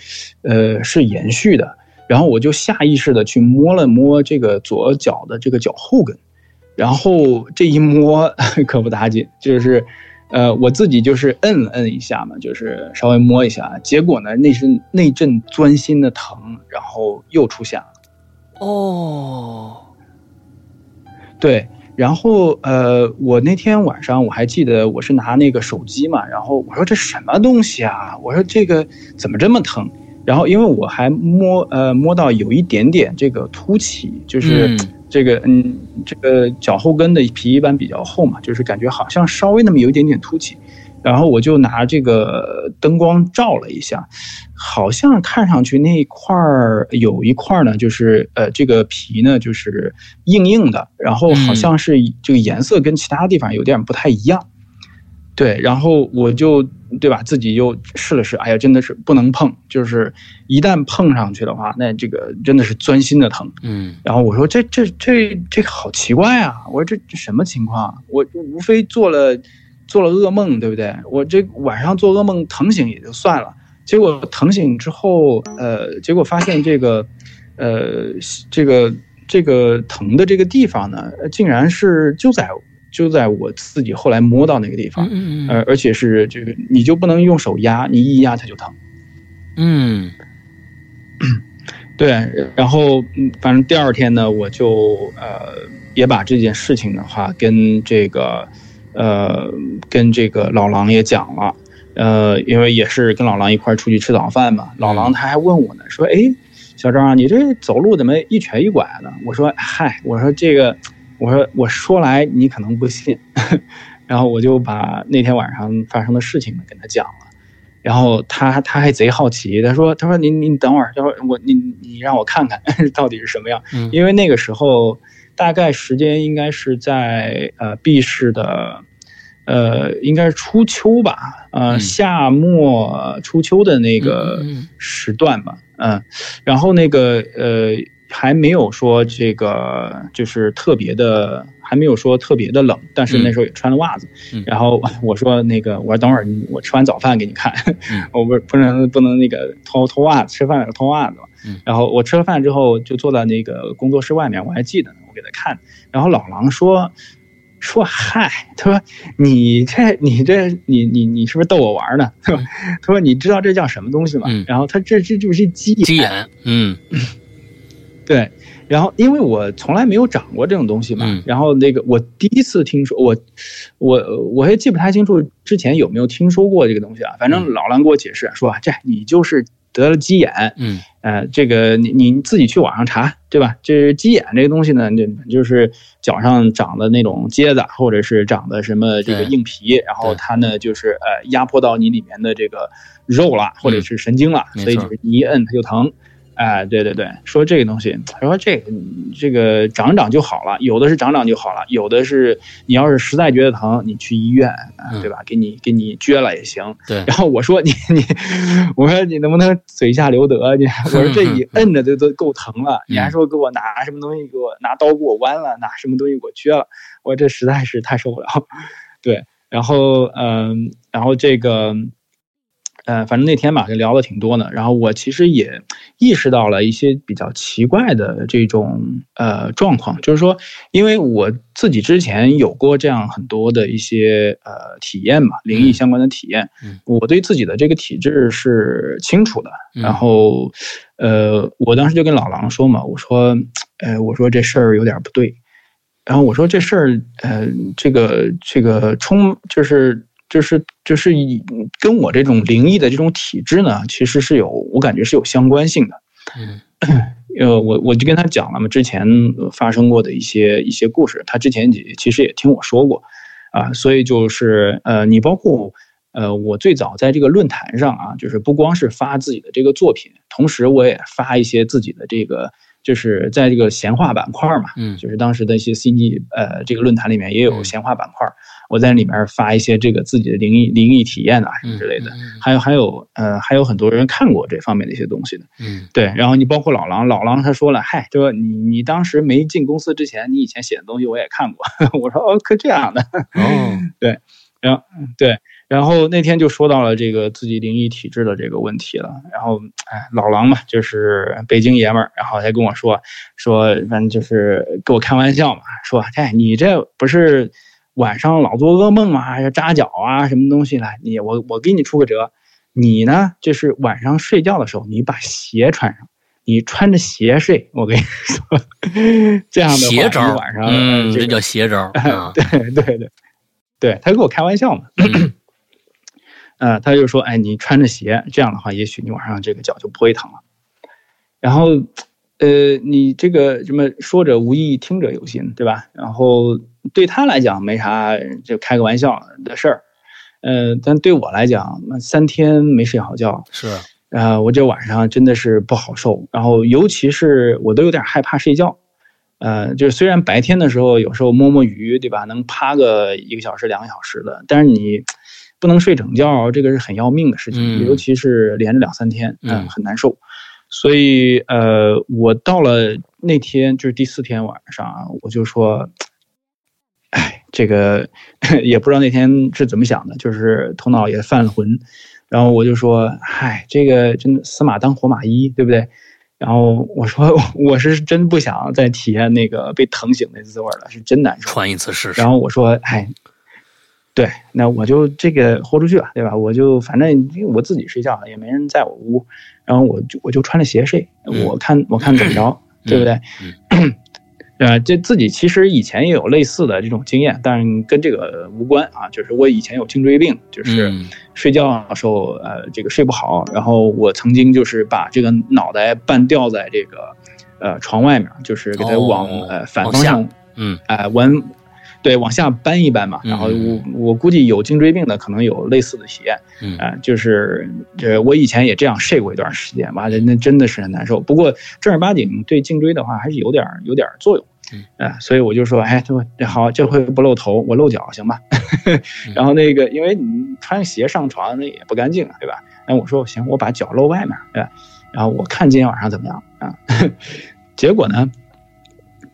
呃，是延续的。然后我就下意识的去摸了摸这个左脚的这个脚后跟，然后这一摸 可不打紧，就是，呃，我自己就是摁了摁一下嘛，就是稍微摸一下，结果呢，那是那阵钻心的疼，然后又出现了。哦，对。然后，呃，我那天晚上我还记得，我是拿那个手机嘛，然后我说这什么东西啊？我说这个怎么这么疼？然后因为我还摸，呃，摸到有一点点这个凸起，就是这个，嗯，这个脚后跟的皮一般比较厚嘛，就是感觉好像稍微那么有一点点凸起。然后我就拿这个灯光照了一下，好像看上去那一块儿有一块呢，就是呃这个皮呢就是硬硬的，然后好像是这个颜色跟其他地方有点不太一样。对，然后我就对吧，自己又试了试，哎呀，真的是不能碰，就是一旦碰上去的话，那这个真的是钻心的疼。嗯，然后我说这这这这个好奇怪啊，我说这这什么情况？我无非做了。做了噩梦，对不对？我这晚上做噩梦疼醒也就算了，结果疼醒之后，呃，结果发现这个，呃，这个这个疼的这个地方呢，竟然是就在就在我自己后来摸到那个地方，嗯嗯，呃，而且是这个你就不能用手压，你一压它就疼，嗯，对，然后嗯，反正第二天呢，我就呃也把这件事情的话跟这个。呃，跟这个老狼也讲了，呃，因为也是跟老狼一块出去吃早饭嘛。老狼他还问我呢，说：“哎，小张啊，你这走路怎么一瘸一拐的？”我说：“嗨，我说这个，我说我说来你可能不信。”然后我就把那天晚上发生的事情跟他讲了，然后他他还贼好奇，他说：“他说你你等会儿，他说我你你让我看看 到底是什么样，因为那个时候。”大概时间应该是在呃，B 市的，呃，应该是初秋吧，呃，夏末初秋的那个时段吧，嗯，然后那个呃，还没有说这个就是特别的，还没有说特别的冷，但是那时候也穿了袜子，然后我说那个，我说等会儿我吃完早饭给你看，我不是不能不能那个脱脱袜子，吃饭了脱袜子然后我吃了饭之后就坐在那个工作室外面，我还记得呢，我给他看。然后老狼说说嗨，他说你这你这你你你是不是逗我玩呢？他说你知道这叫什么东西吗？然后他这这就是鸡鸡眼，嗯，对。然后，因为我从来没有长过这种东西嘛，然后那个我第一次听说，我我我也记不太清楚之前有没有听说过这个东西啊。反正老狼给我解释说，这你就是得了鸡眼，嗯，呃，这个你你自己去网上查，对吧？这鸡眼这个东西呢，就就是脚上长的那种疖子，或者是长的什么这个硬皮，然后它呢就是呃压迫到你里面的这个肉了，或者是神经了，所以就是你一摁它就疼。哎，对对对，说这个东西，他说这个这个长长就好了，有的是长长就好了，有的是你要是实在觉得疼，你去医院，对吧？给你给你撅了也行。对。然后我说你你，我说你能不能嘴下留德？你我说这一摁着都都够疼了，你还说给我拿什么东西，给我拿刀给我剜了，拿什么东西给我撅了，我这实在是太受不了。对，然后嗯，然后这个。呃，反正那天吧，就聊的挺多的。然后我其实也意识到了一些比较奇怪的这种呃状况，就是说，因为我自己之前有过这样很多的一些呃体验嘛，灵异相关的体验，嗯我对自己的这个体质是清楚的。然后，呃，我当时就跟老狼说嘛，我说，呃，我说这事儿有点不对。然后我说这事儿，呃，这个这个冲就是。就是就是以跟我这种灵异的这种体质呢，其实是有我感觉是有相关性的。嗯，呃，我我就跟他讲了嘛，之前发生过的一些一些故事，他之前也其实也听我说过啊，所以就是呃，你包括呃，我最早在这个论坛上啊，就是不光是发自己的这个作品，同时我也发一些自己的这个。就是在这个闲话板块嘛，嗯，就是当时的一些 CG 呃这个论坛里面也有闲话板块，我在里面发一些这个自己的灵异灵异体验啊什么之类的，还有还有呃还有很多人看过这方面的一些东西的，嗯，对，然后你包括老狼，老狼他说了，嗨，就说你你当时没进公司之前，你以前写的东西我也看过，我说哦，可这样的，哦，对，然后对。然后那天就说到了这个自己灵异体质的这个问题了。然后，哎，老狼嘛，就是北京爷们儿，然后他跟我说说，反正就是跟我开玩笑嘛，说，哎，你这不是晚上老做噩梦啊？要扎脚啊，什么东西来？你我我给你出个辙，你呢，就是晚上睡觉的时候，你把鞋穿上，你穿着鞋睡。我跟你说，这样的鞋招晚上，嗯，这叫鞋招。对 对对，对他跟我开玩笑嘛。呃，他就说，哎，你穿着鞋，这样的话，也许你晚上这个脚就不会疼了。然后，呃，你这个什么说者无意，听者有心，对吧？然后对他来讲没啥，就开个玩笑的事儿。呃，但对我来讲，三天没睡好觉，是，呃，我这晚上真的是不好受。然后，尤其是我都有点害怕睡觉。呃，就是虽然白天的时候有时候摸摸鱼，对吧？能趴个一个小时、两个小时的，但是你。不能睡整觉，这个是很要命的事情，尤其是连着两三天，嗯，很难受。所以，呃，我到了那天，就是第四天晚上，我就说，哎，这个 也不知道那天是怎么想的，就是头脑也犯了浑。然后我就说，嗨，这个真的死马当活马医，对不对？然后我说，我是真不想再体验那个被疼醒的滋味了，是真难受。穿一次试试。然后我说，哎。对，那我就这个豁出去了，对吧？我就反正我自己睡觉也没人在我屋，然后我就我就穿着鞋睡，我看我看怎么着，对不对？呃，这自己其实以前也有类似的这种经验，但跟这个无关啊。就是我以前有颈椎病，就是睡觉的时候呃这个睡不好，然后我曾经就是把这个脑袋半吊在这个呃床外面，就是给它往呃反方向，嗯，哎往。对，往下搬一搬嘛，然后我我估计有颈椎病的可能有类似的体验，啊，就是这我以前也这样睡过一段时间，完了那真的是很难受。不过正儿八经对颈椎的话还是有点有点作用，啊，所以我就说，哎，这好，这回不露头，我露脚行吧？然后那个，因为你穿鞋上床那也不干净，对吧？那我说行，我把脚露外面，对吧？然后我看今天晚上怎么样啊？结果呢？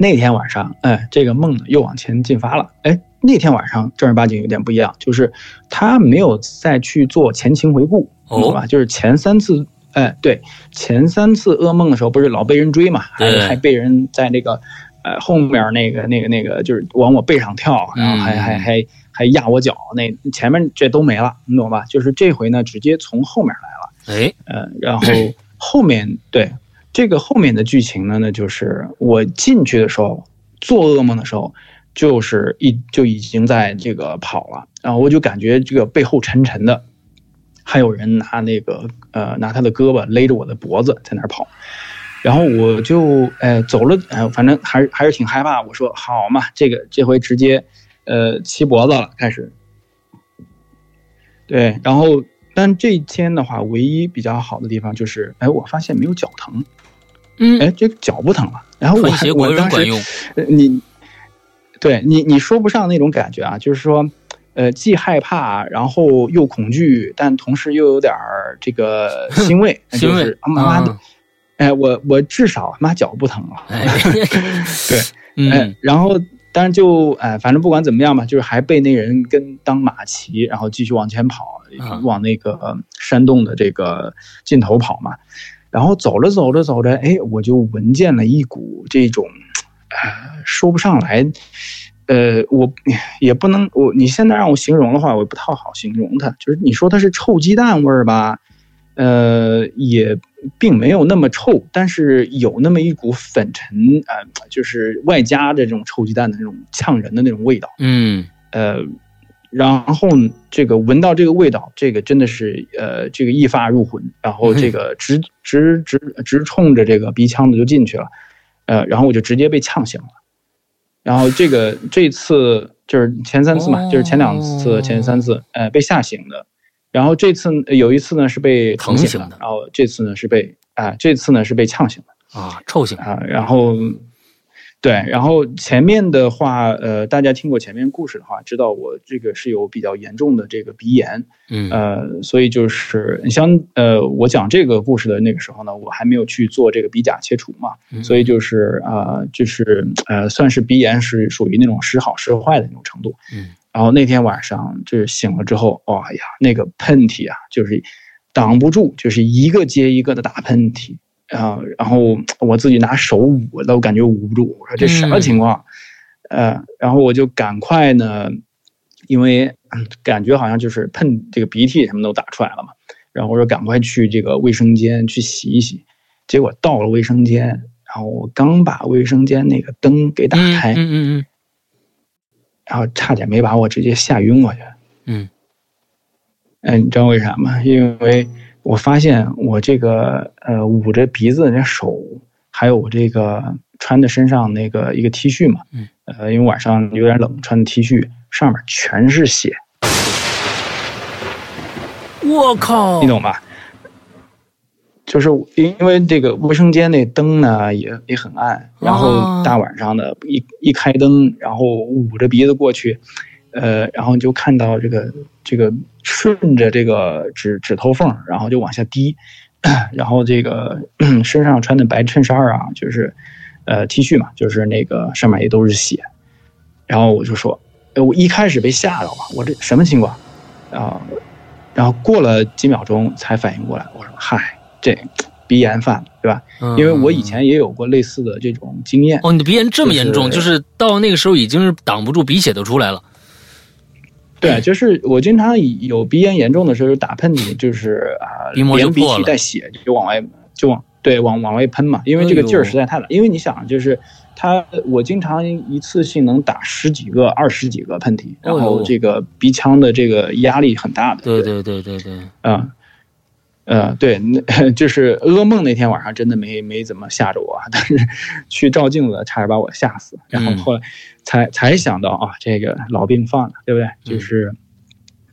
那天晚上，哎，这个梦呢又往前进发了。哎，那天晚上正儿八经有点不一样，就是他没有再去做前情回顾，懂吧？就是前三次哎，对，前三次噩梦的时候不是老被人追嘛，还还被人在那个呃后面那个那个那个就是往我背上跳，然后还还还还压我脚，那前面这都没了，你懂吧？就是这回呢，直接从后面来了，哎，呃，然后后面对这个后面的剧情呢，那就是我进去的时候做噩梦的时候，就是一就已经在这个跑了，然后我就感觉这个背后沉沉的。还有人拿那个呃，拿他的胳膊勒着我的脖子在那儿跑，然后我就哎走了，哎，反正还是还是挺害怕。我说好嘛，这个这回直接呃骑脖子了，开始。对，然后但这一天的话，唯一比较好的地方就是，哎，我发现没有脚疼，嗯，哎，这脚不疼了。然后我我当时你对你你说不上那种感觉啊，就是说。呃，既害怕，然后又恐惧，但同时又有点儿这个 欣慰，就是妈的，哎，我我至少妈脚不疼了，对，哎，然后当然就哎，反正不管怎么样吧，就是还被那人跟当马骑，然后继续往前跑，往那个山洞的这个尽头跑嘛，然后走着走着走着，哎，我就闻见了一股这种，呃，说不上来。呃，我也不能，我你现在让我形容的话，我不太好形容它。就是你说它是臭鸡蛋味儿吧，呃，也并没有那么臭，但是有那么一股粉尘啊，就是外加的这种臭鸡蛋的那种呛人的那种味道。嗯，呃，然后这个闻到这个味道，这个真的是呃，这个一发入魂，然后这个直直直直冲着这个鼻腔子就进去了，呃，然后我就直接被呛醒了。然后这个这次就是前三次嘛，就是前两次、前三次，呃，被吓醒的。然后这次有一次呢是被疼醒的，然后这次呢是被啊，这次呢是被呛醒的啊，臭醒啊，然后。对，然后前面的话，呃，大家听过前面故事的话，知道我这个是有比较严重的这个鼻炎，嗯，呃，所以就是你像呃，我讲这个故事的那个时候呢，我还没有去做这个鼻甲切除嘛，所以就是啊，就是呃，算是鼻炎是属于那种时好时坏的那种程度，嗯，然后那天晚上就是醒了之后，哇呀，那个喷嚏啊，就是挡不住，就是一个接一个的打喷嚏。啊，然后我自己拿手捂，都感觉捂不住。我说这什么情况？呃，然后我就赶快呢，因为感觉好像就是喷这个鼻涕什么都打出来了嘛。然后我说赶快去这个卫生间去洗一洗。结果到了卫生间，然后我刚把卫生间那个灯给打开，嗯嗯嗯，然后差点没把我直接吓晕过去。嗯，哎，你知道为啥吗？因为。我发现我这个呃捂着鼻子的那手，还有我这个穿的身上那个一个 T 恤嘛，嗯，呃，因为晚上有点冷，穿的 T 恤上面全是血。我靠！你懂吧？就是因为这个卫生间那灯呢也也很暗，然后大晚上的一一开灯，然后捂着鼻子过去。呃，然后你就看到这个这个顺着这个指指头缝，然后就往下滴，然后这个 身上穿的白衬衫啊，就是呃 T 恤嘛，就是那个上面也都是血，然后我就说，我一开始被吓到了，我这什么情况啊？然后过了几秒钟才反应过来，我说嗨，这鼻炎犯了，对吧？因为我以前也有过类似的这种经验。哦，你的鼻炎这么严重，就是到那个时候已经是挡不住鼻血都出来了。对，就是我经常有鼻炎严重的时候，打喷嚏就是啊，连鼻涕带血就往外就往对往往外喷嘛，因为这个劲儿实在太大。因为你想，就是他我经常一次性能打十几个、二十几个喷嚏，然后这个鼻腔的这个压力很大的。对对对对对，嗯。呃，对，那就是噩梦那天晚上真的没没怎么吓着我，但是去照镜子差点把我吓死，然后后来才才想到啊，这个老病犯了，对不对？就是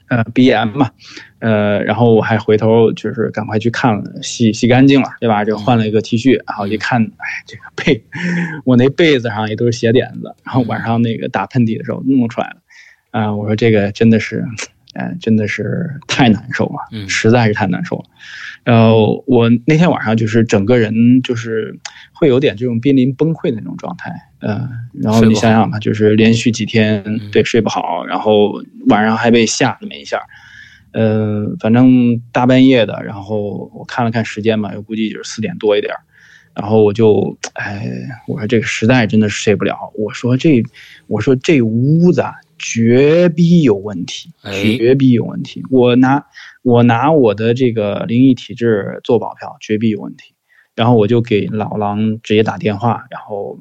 呃鼻炎嘛，呃，然后我还回头就是赶快去看了，洗洗干净了，对吧？就换了一个 T 恤，然后一看，哎，这个被我那被子上也都是血点子，然后晚上那个打喷嚏的时候弄出来了，啊，我说这个真的是。哎，真的是太难受了，嗯，实在是太难受了。然后我那天晚上就是整个人就是会有点这种濒临崩溃的那种状态，嗯。然后你想想吧，就是连续几天对睡不好，然后晚上还被吓那么一下，呃，反正大半夜的，然后我看了看时间嘛，又估计就是四点多一点然后我就，哎，我说这个实在真的是睡不了。我说这，我说这屋子绝逼有问题，绝逼有问题。我拿我拿我的这个灵异体质做保票，绝逼有问题。然后我就给老狼直接打电话，然后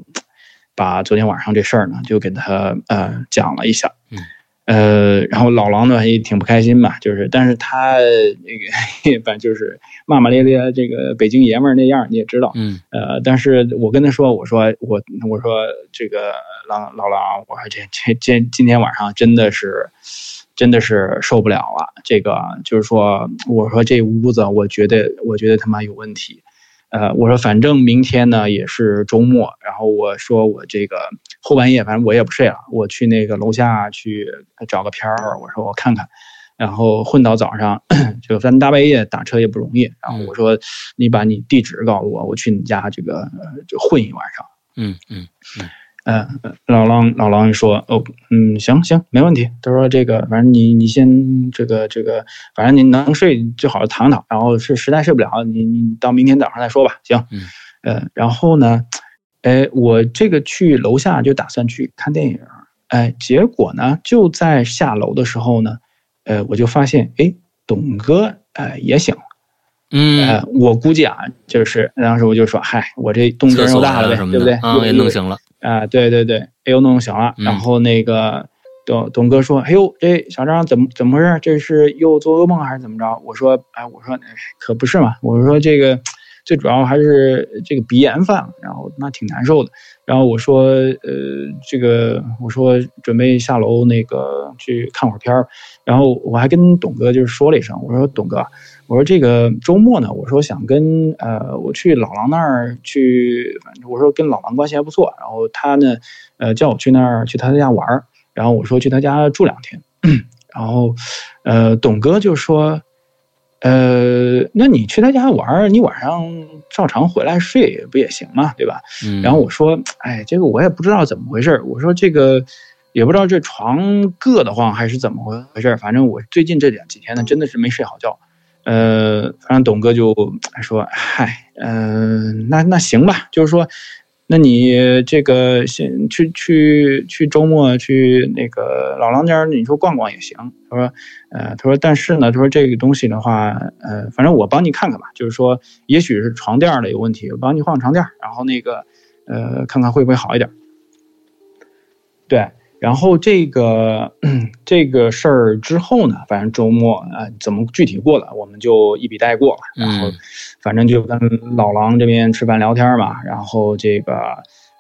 把昨天晚上这事儿呢，就给他呃讲了一下。嗯。呃，然后老狼呢也挺不开心吧，就是，但是他那个 反正就是骂骂咧咧，这个北京爷们儿那样你也知道，嗯，呃，但是我跟他说，我说我我说这个狼老狼，我说这这今今天晚上真的是真的是受不了了，这个就是说，我说这屋子，我觉得我觉得他妈有问题。呃，我说反正明天呢也是周末，然后我说我这个后半夜，反正我也不睡了，我去那个楼下去找个片儿，我说我看看，然后混到早上，就反正大半夜打车也不容易，然后我说你把你地址告诉我，我去你家这个就混一晚上。嗯嗯嗯。嗯，老狼老狼说：“哦，嗯，行行，没问题。”他说：“这个，反正你你先这个这个，反正你能睡最好躺躺，然后是实在睡不了，你你到明天早上再说吧。”行，嗯，呃，然后呢，哎，我这个去楼下就打算去看电影，哎，结果呢，就在下楼的时候呢，呃，我就发现，哎，董哥，呃，也醒了，嗯，我估计啊，就是当时我就说：“嗨，我这动静又大了呗，对不对？啊，也弄醒了。”啊，对对对，哎呦，弄醒了。然后那个董董哥说：“哎呦，这小张怎么怎么回事？这是又做噩梦还是怎么着？”我说：“哎，我说可不是嘛。我说这个最主要还是这个鼻炎犯了，然后那挺难受的。然后我说，呃，这个我说准备下楼那个去看会儿片儿。然后我还跟董哥就是说了一声，我说董哥。”我说这个周末呢，我说想跟呃我去老狼那儿去，反正我说跟老狼关系还不错，然后他呢，呃叫我去那儿去他家玩儿，然后我说去他家住两天，然后，呃董哥就说，呃那你去他家玩，你晚上照常回来睡不也行嘛，对吧？然后我说，哎这个我也不知道怎么回事我说这个也不知道这床硌得慌还是怎么回回事反正我最近这两几天呢真的是没睡好觉。呃，反正董哥就说：“嗨，嗯，那那行吧，就是说，那你这个先去去去周末去那个老郎家，你说逛逛也行。”他说：“呃，他说但是呢，他说这个东西的话，呃，反正我帮你看看吧，就是说，也许是床垫的有问题，我帮你换床垫，然后那个，呃，看看会不会好一点。”对。然后这个这个事儿之后呢，反正周末啊，怎么具体过的，我们就一笔带过了。然后，反正就跟老狼这边吃饭聊天嘛。然后这个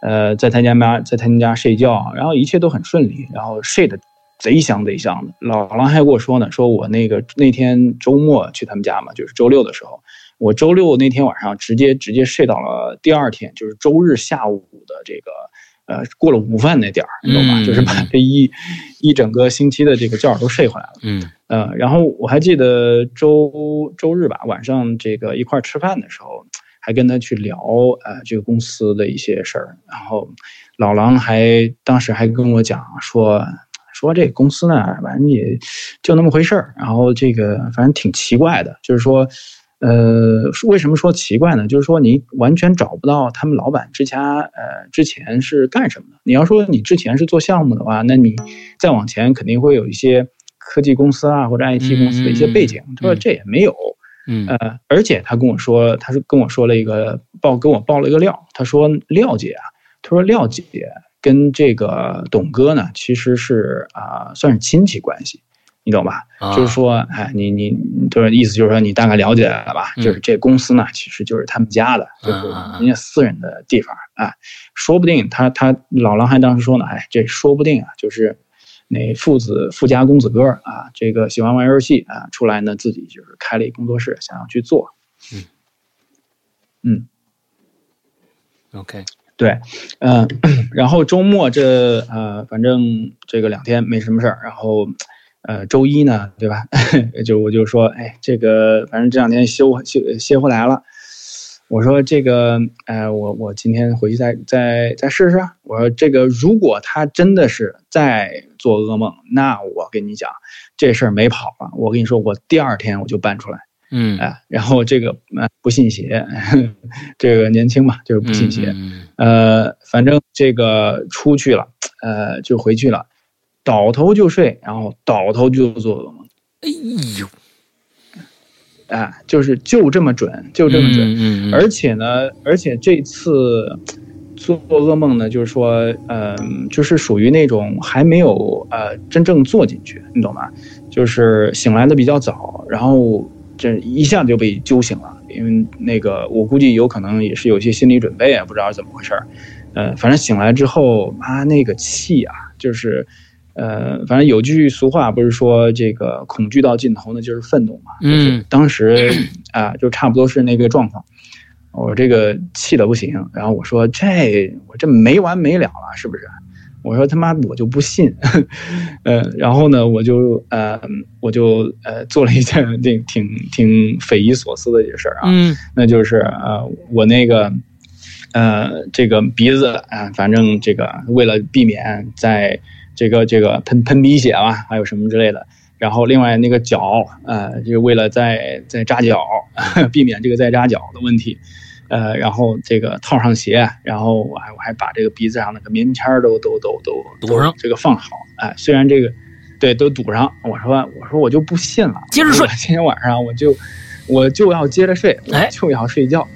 呃，在他家在他们家睡觉，然后一切都很顺利。然后睡得贼香贼香的。老狼还跟我说呢，说我那个那天周末去他们家嘛，就是周六的时候，我周六那天晚上直接直接睡到了第二天，就是周日下午的这个。呃，过了午饭那点儿，你懂吧？就是把这一一整个星期的这个觉都睡回来了。嗯，呃，然后我还记得周周日吧，晚上这个一块吃饭的时候，还跟他去聊呃这个公司的一些事儿。然后老狼还当时还跟我讲说说这公司呢，反正也就那么回事儿。然后这个反正挺奇怪的，就是说。呃，为什么说奇怪呢？就是说你完全找不到他们老板之家，呃，之前是干什么的。你要说你之前是做项目的话，那你再往前肯定会有一些科技公司啊或者 IT 公司的一些背景。他说这也没有，嗯，呃，而且他跟我说，他是跟我说了一个报，跟我报了一个料。他说廖姐啊，他说廖姐跟这个董哥呢，其实是啊，算是亲戚关系。你懂吧？就是说，哎，你你就是意思就是说，你大概了解了吧？就是这公司呢，其实就是他们家的，就是人家私人的地方啊。说不定他他老狼还当时说呢，哎，这说不定啊，就是那父子富家公子哥啊，这个喜欢玩游戏啊，出来呢自己就是开了一工作室，想要去做。嗯嗯，OK，对，嗯，然后周末这呃，反正这个两天没什么事儿，然后。呃，周一呢，对吧？就我就说，哎，这个反正这两天休休歇回来了，我说这个，呃，我我今天回去再再再试试。我说这个，如果他真的是在做噩梦，那我跟你讲，这事儿没跑了。我跟你说，我第二天我就搬出来。嗯，哎，然后这个呃不信邪，这个年轻嘛，就是不信邪。呃，反正这个出去了，呃，就回去了，倒头就睡，然后倒头就做噩梦。哎呦！啊，就是就这么准，就这么准，而且呢，而且这次做噩梦呢，就是说，嗯，就是属于那种还没有呃真正做进去，你懂吗？就是醒来的比较早，然后这一下就被揪醒了，因为那个我估计有可能也是有些心理准备啊，不知道是怎么回事儿，呃，反正醒来之后，妈那个气啊，就是。呃，反正有句俗话不是说这个恐惧到尽头呢就是愤怒嘛。嗯，当时啊，就差不多是那个状况。我这个气的不行，然后我说这我这没完没了了，是不是？我说他妈我就不信。呃，然后呢，我就呃我就呃做了一件这挺挺匪夷所思的一个事儿啊。嗯，那就是呃我那个呃这个鼻子啊，反正这个为了避免在这个这个喷喷鼻血啊，还有什么之类的。然后另外那个脚，呃，就为了再再扎脚，避免这个再扎脚的问题，呃，然后这个套上鞋，然后我还我还把这个鼻子上那个棉签都都都都堵上，这个放好。哎，虽然这个对都堵上，我说我说我就不信了，接着睡。今天晚上我就我就要接着睡，我就要睡觉。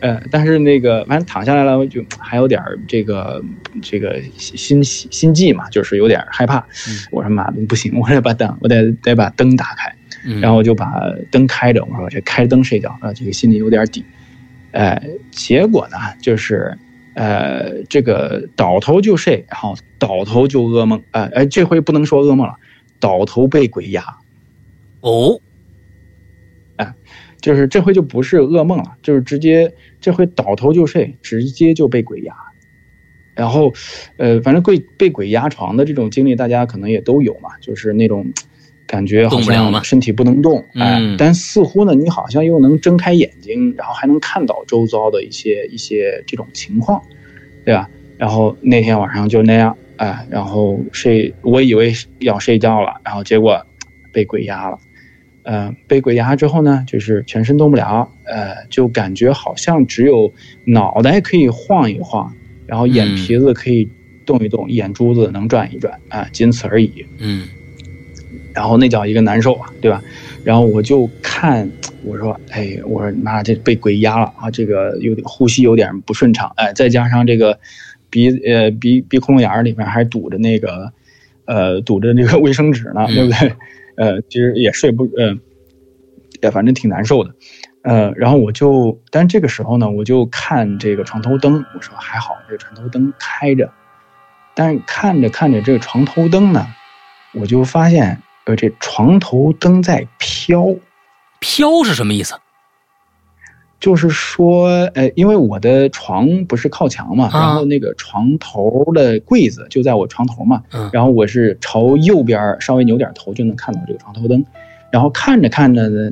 呃，但是那个反正躺下来了，就还有点这个这个心心心悸嘛，就是有点害怕。我说妈的不行，我得把灯，我得得把灯打开，然后我就把灯开着。我说这开灯睡觉啊，这个心里有点底。呃，结果呢，就是呃这个倒头就睡，然后倒头就噩梦。呃，哎，这回不能说噩梦了，倒头被鬼压。哦，哎，就是这回就不是噩梦了，就是直接。这回倒头就睡，直接就被鬼压，然后，呃，反正被被鬼压床的这种经历，大家可能也都有嘛，就是那种感觉好像身体不能动，哎，但似乎呢，你好像又能睁开眼睛，然后还能看到周遭的一些一些这种情况，对吧？然后那天晚上就那样，哎，然后睡，我以为要睡觉了，然后结果被鬼压了。呃，被鬼压之后呢，就是全身动不了，呃，就感觉好像只有脑袋可以晃一晃，然后眼皮子可以动一动，眼珠子能转一转，啊，仅此而已。嗯，然后那叫一个难受啊，对吧？然后我就看，我说，哎，我说妈，这被鬼压了啊，这个有点呼吸有点不顺畅，哎，再加上这个鼻呃鼻鼻孔眼儿里面还堵着那个呃堵着那个卫生纸呢，对不对？呃，其实也睡不，呃，也反正挺难受的，呃，然后我就，但这个时候呢，我就看这个床头灯，我说还好，这个床头灯开着，但是看着看着这个床头灯呢，我就发现，呃，这床头灯在飘，飘是什么意思？就是说，呃，因为我的床不是靠墙嘛，然后那个床头的柜子就在我床头嘛，然后我是朝右边稍微扭点头就能看到这个床头灯，然后看着看着呢，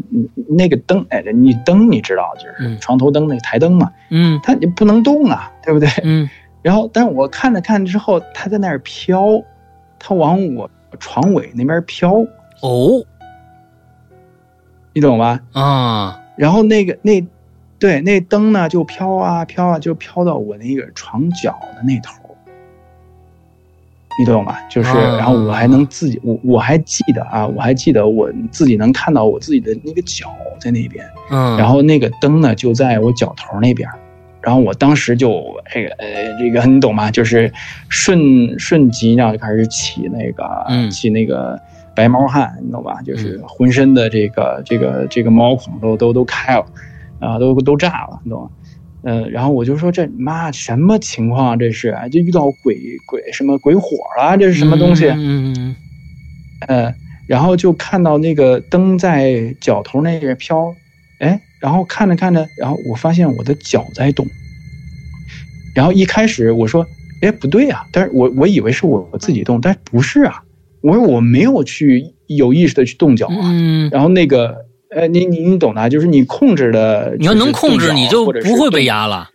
那个灯，哎，你灯你知道，就是床头灯那个台灯嘛，嗯，它你不能动啊，对不对？嗯，然后，但是我看着看之后，它在那儿飘，它往我床尾那边飘，哦，你懂吧？啊，然后那个那。对，那灯呢就飘啊飘啊，就飘到我那个床角的那头，你懂吗？就是，然后我还能自己，我我还记得啊，我还记得我自己能看到我自己的那个脚在那边，嗯，然后那个灯呢就在我脚头那边，然后我当时就这个呃这个你懂吗？就是瞬瞬即然后就开始起那个起那个白毛汗，你懂吧？就是浑身的这个这个这个毛孔都都都开了。啊，都都炸了，你懂吗？嗯，然后我就说这妈什么情况？这是就遇到鬼鬼什么鬼火了？这是什么东西？嗯嗯嗯。然后就看到那个灯在脚头那边飘，哎，然后看着看着，然后我发现我的脚在动。然后一开始我说，哎，不对啊，但是我我以为是我我自己动，但不是啊，我说我没有去有意识的去动脚啊。嗯。然后那个。呃，你你你懂的，就是你控制的，你要能控制，你就不会被压了。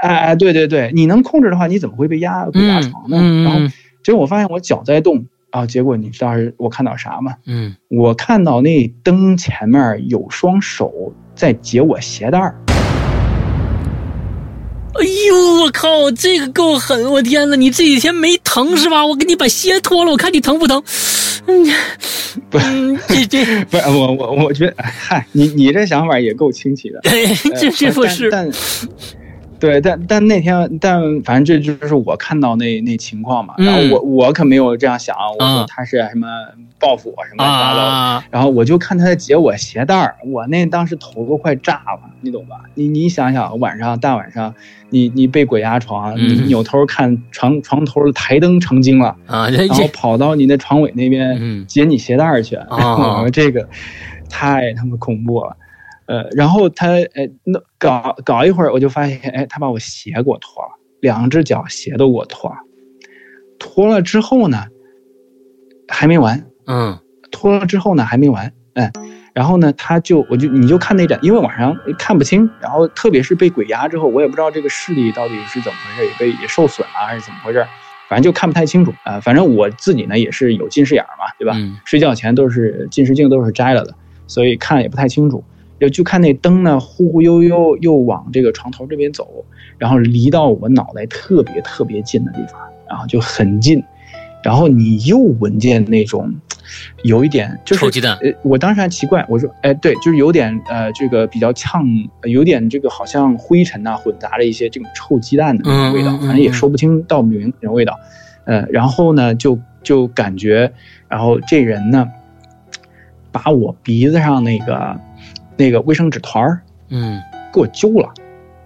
哎哎，对对对，你能控制的话，你怎么会被压被压床呢？然后结果我发现我脚在动啊，结果你知道是我看到啥吗？嗯，我看到那灯前面有双手在解我鞋带儿。哎呦，我靠，这个够狠！我天哪，你这几天没疼是吧？我给你把鞋脱了，我看你疼不疼？嗯，不，这这 不是我我我觉得，嗨，你你这想法也够清奇的。这这不是。对，但但那天，但反正这就是我看到那那情况嘛。然后我我可没有这样想，我说他是什么报复我什么啥的。然后我就看他在解我鞋带儿，我那当时头都快炸了，你懂吧？你你想想，晚上大晚上，你你被鬼压床，你扭头看床床头的台灯成精了啊，然后跑到你那床尾那边解你鞋带儿去，我说 这个太他妈恐怖了。呃，然后他呃，那搞搞一会儿，我就发现，哎，他把我鞋给我脱了，两只脚鞋都给我脱了。脱了之后呢，还没完，嗯，脱了之后呢，还没完，哎，然后呢，他就我就你就看那盏，因为晚上看不清，然后特别是被鬼压之后，我也不知道这个视力到底是怎么回事，也被也受损了还是怎么回事，反正就看不太清楚啊。反正我自己呢也是有近视眼嘛，对吧？睡觉前都是近视镜都是摘了的，所以看也不太清楚。就就看那灯呢，忽忽悠悠又往这个床头这边走，然后离到我脑袋特别特别近的地方，然后就很近，然后你又闻见那种有一点就是臭鸡蛋。呃，我当时还奇怪，我说，哎，对，就是有点呃，这个比较呛，有点这个好像灰尘呐混杂着一些这种臭鸡蛋的那种味道，反正也说不清道不明那种味道。呃，然后呢，就就感觉，然后这人呢，把我鼻子上那个。那个卫生纸团儿，嗯，给我揪了，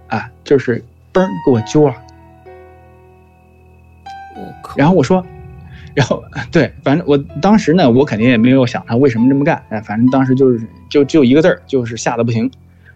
啊，就是嘣给我揪了。然后我说，然后对，反正我当时呢，我肯定也没有想他为什么这么干，哎，反正当时就是就只有一个字儿，就是吓得不行，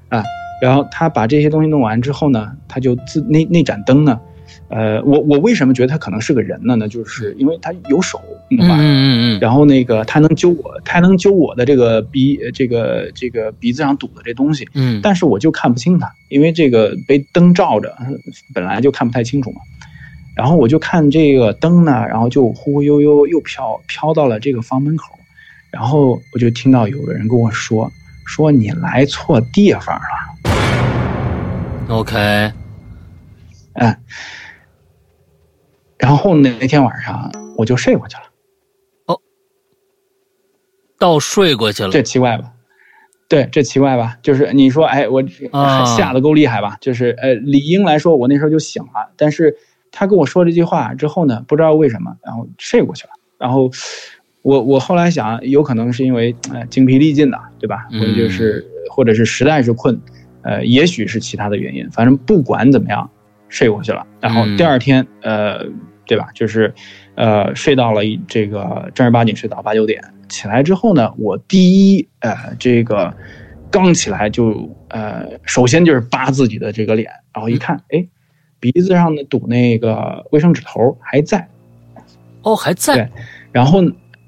啊。然后他把这些东西弄完之后呢，他就自那那盏灯呢。呃，我我为什么觉得他可能是个人呢？呢，就是因为他有手，嗯嗯嗯，然后那个他能揪我，他能揪我的这个鼻，这个这个鼻子上堵的这东西，嗯，但是我就看不清他，因为这个被灯照着，本来就看不太清楚嘛。然后我就看这个灯呢，然后就忽忽悠悠又飘飘到了这个房门口，然后我就听到有个人跟我说，说你来错地方了。OK，哎。然后那那天晚上我就睡过去了，哦，倒睡过去了，这奇怪吧？对，这奇怪吧？就是你说，哎，我吓得够厉害吧？就是呃，理应来说我那时候就醒了，但是他跟我说这句话之后呢，不知道为什么，然后睡过去了。然后我我后来想，有可能是因为呃精疲力尽的，对吧？或者就是或者是实在是困，呃，也许是其他的原因。反正不管怎么样，睡过去了。然后第二天，呃。对吧？就是，呃，睡到了这个正儿八经睡到八九点，起来之后呢，我第一呃，这个刚起来就呃，首先就是扒自己的这个脸，然后一看，哎，鼻子上的堵那个卫生纸头还在，哦，还在。对，然后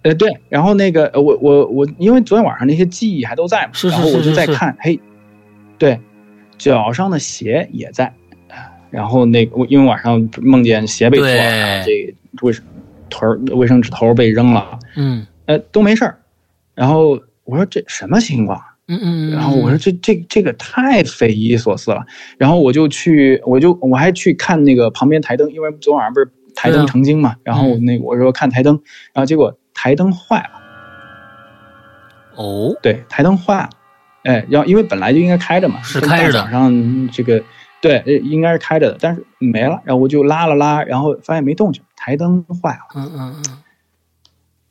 呃，对，然后那个我我我，因为昨天晚上那些记忆还都在嘛，然后我就在看，嘿，对，脚上的鞋也在。然后那我因为晚上梦见鞋被脱了，这卫生屯卫生纸头被扔了，嗯，呃都没事儿。然后我说这什么情况？嗯嗯。然后我说这这这个太匪夷所思了。然后我就去，我就我还去看那个旁边台灯，因为昨晚上不是台灯成精嘛。然后那我说看台灯，然后结果台灯坏了。哦，对，台灯坏了。哎，然后因为本来就应该开着嘛，是开着的。早上这个。对，应该是开着的，但是没了。然后我就拉了拉，然后发现没动静，台灯坏了。嗯嗯嗯。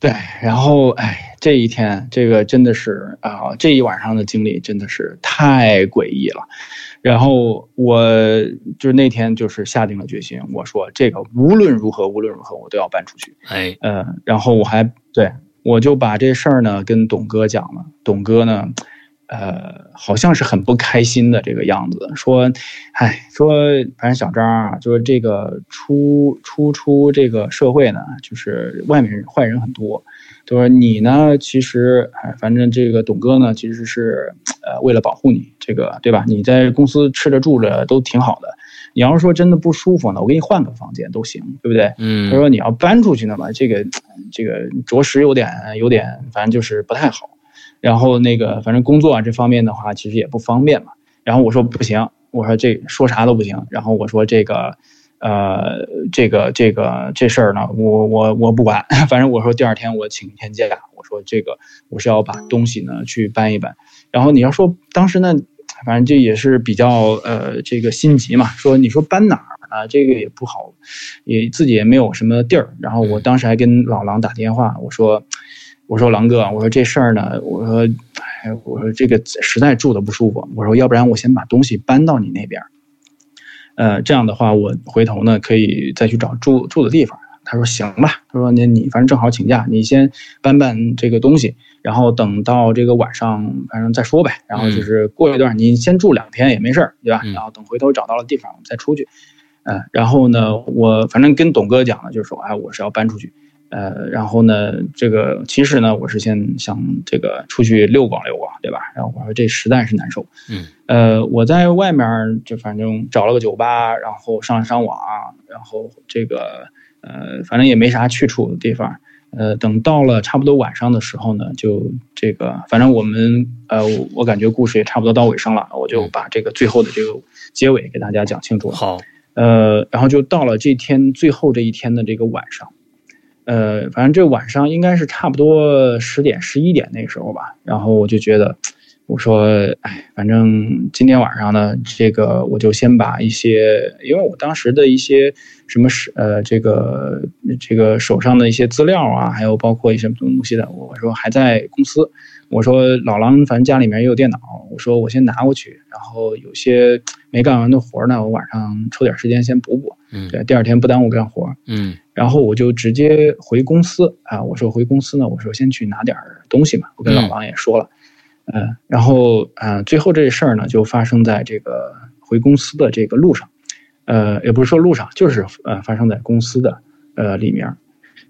对，然后哎，这一天，这个真的是啊，这一晚上的经历真的是太诡异了。然后我就是那天就是下定了决心，我说这个无论如何，无论如何我都要搬出去。哎，呃，然后我还对我就把这事儿呢跟董哥讲了，董哥呢。呃，好像是很不开心的这个样子，说，哎，说反正小张啊，就是这个出出出这个社会呢，就是外面坏人很多，就说你呢，其实，哎，反正这个董哥呢，其实是呃为了保护你，这个对吧？你在公司吃着住着都挺好的，你要是说真的不舒服呢，我给你换个房间都行，对不对？嗯，他说你要搬出去呢嘛，这个这个着实有点有点，反正就是不太好。然后那个，反正工作啊这方面的话，其实也不方便嘛。然后我说不行，我说这说啥都不行。然后我说这个，呃，这个这个这事儿呢，我我我不管，反正我说第二天我请一天假。我说这个我是要把东西呢去搬一搬。然后你要说当时呢，反正这也是比较呃这个心急嘛，说你说搬哪儿啊？这个也不好，也自己也没有什么地儿。然后我当时还跟老狼打电话，我说。我说狼哥，我说这事儿呢，我说，哎，我说这个实在住的不舒服，我说要不然我先把东西搬到你那边，呃，这样的话我回头呢可以再去找住住的地方。他说行吧，他说你你反正正好请假，你先搬搬这个东西，然后等到这个晚上反正再说呗。然后就是过一段你先住两天也没事儿，对吧？然后等回头找到了地方我们再出去，嗯，然后呢我反正跟董哥讲了，就是说哎我是要搬出去。呃，然后呢，这个其实呢，我是先想这个出去溜逛溜逛，对吧？然后我说这实在是难受，嗯，呃，我在外面就反正找了个酒吧，然后上了上网，然后这个呃，反正也没啥去处的地方，呃，等到了差不多晚上的时候呢，就这个反正我们呃，我感觉故事也差不多到尾声了，我就把这个最后的这个结尾给大家讲清楚。好，呃，然后就到了这天最后这一天的这个晚上。呃，反正这晚上应该是差不多十点十一点那个时候吧，然后我就觉得，我说，哎，反正今天晚上呢，这个我就先把一些，因为我当时的一些什么是呃，这个这个手上的一些资料啊，还有包括一些东西的，我说还在公司。我说老狼，反正家里面也有电脑，我说我先拿过去，然后有些没干完的活呢，我晚上抽点时间先补补，嗯，对，第二天不耽误干活，嗯，然后我就直接回公司啊，我说回公司呢，我说先去拿点东西嘛，我跟老王也说了，嗯，然后啊，最后这事儿呢就发生在这个回公司的这个路上，呃，也不是说路上，就是呃发生在公司的呃里面。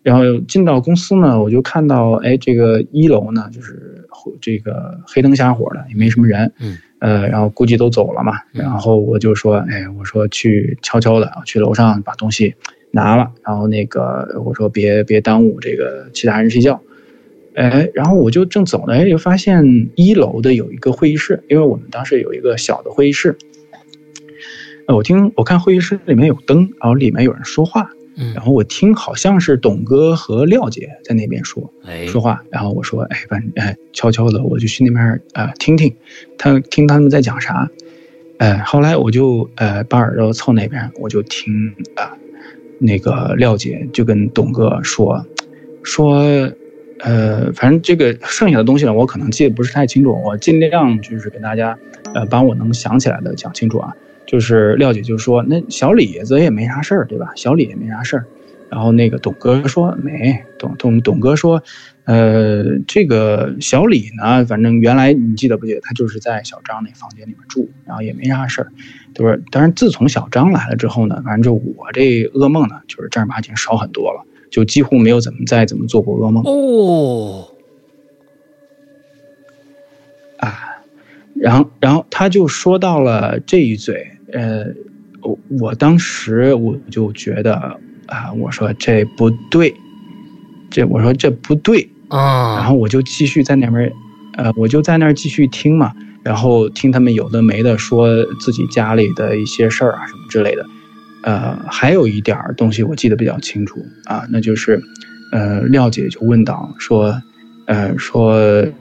然后进到公司呢，我就看到，哎，这个一楼呢，就是这个黑灯瞎火的，也没什么人，嗯，呃，然后估计都走了嘛。然后我就说，哎，我说去悄悄的去楼上把东西拿了，然后那个我说别别耽误这个其他人睡觉，哎，然后我就正走呢，哎，就发现一楼的有一个会议室，因为我们当时有一个小的会议室，呃，我听我看会议室里面有灯，然后里面有人说话。然后我听好像是董哥和廖姐在那边说说话，然后我说哎，反正哎，悄悄的我就去那边呃听听，他听他们在讲啥，哎，后来我就呃把耳朵凑那边，我就听啊，那个廖姐就跟董哥说说，呃，反正这个剩下的东西呢，我可能记得不是太清楚，我尽量就是给大家呃把我能想起来的讲清楚啊。就是廖姐就说：“那小李子也没啥事儿，对吧？小李也没啥事儿。”然后那个董哥说：“没。”董董董哥说：“呃，这个小李呢，反正原来你记得不记得，他就是在小张那房间里面住，然后也没啥事儿。就是，但是自从小张来了之后呢，反正就我这噩梦呢，就是正儿八经少很多了，就几乎没有怎么再怎么做过噩梦。”哦。啊。然后，然后他就说到了这一嘴，呃，我我当时我就觉得啊，我说这不对，这我说这不对啊，然后我就继续在那边，呃，我就在那儿继续听嘛，然后听他们有的没的说自己家里的一些事儿啊什么之类的，呃，还有一点东西我记得比较清楚啊，那就是，呃，廖姐就问到说，呃，说，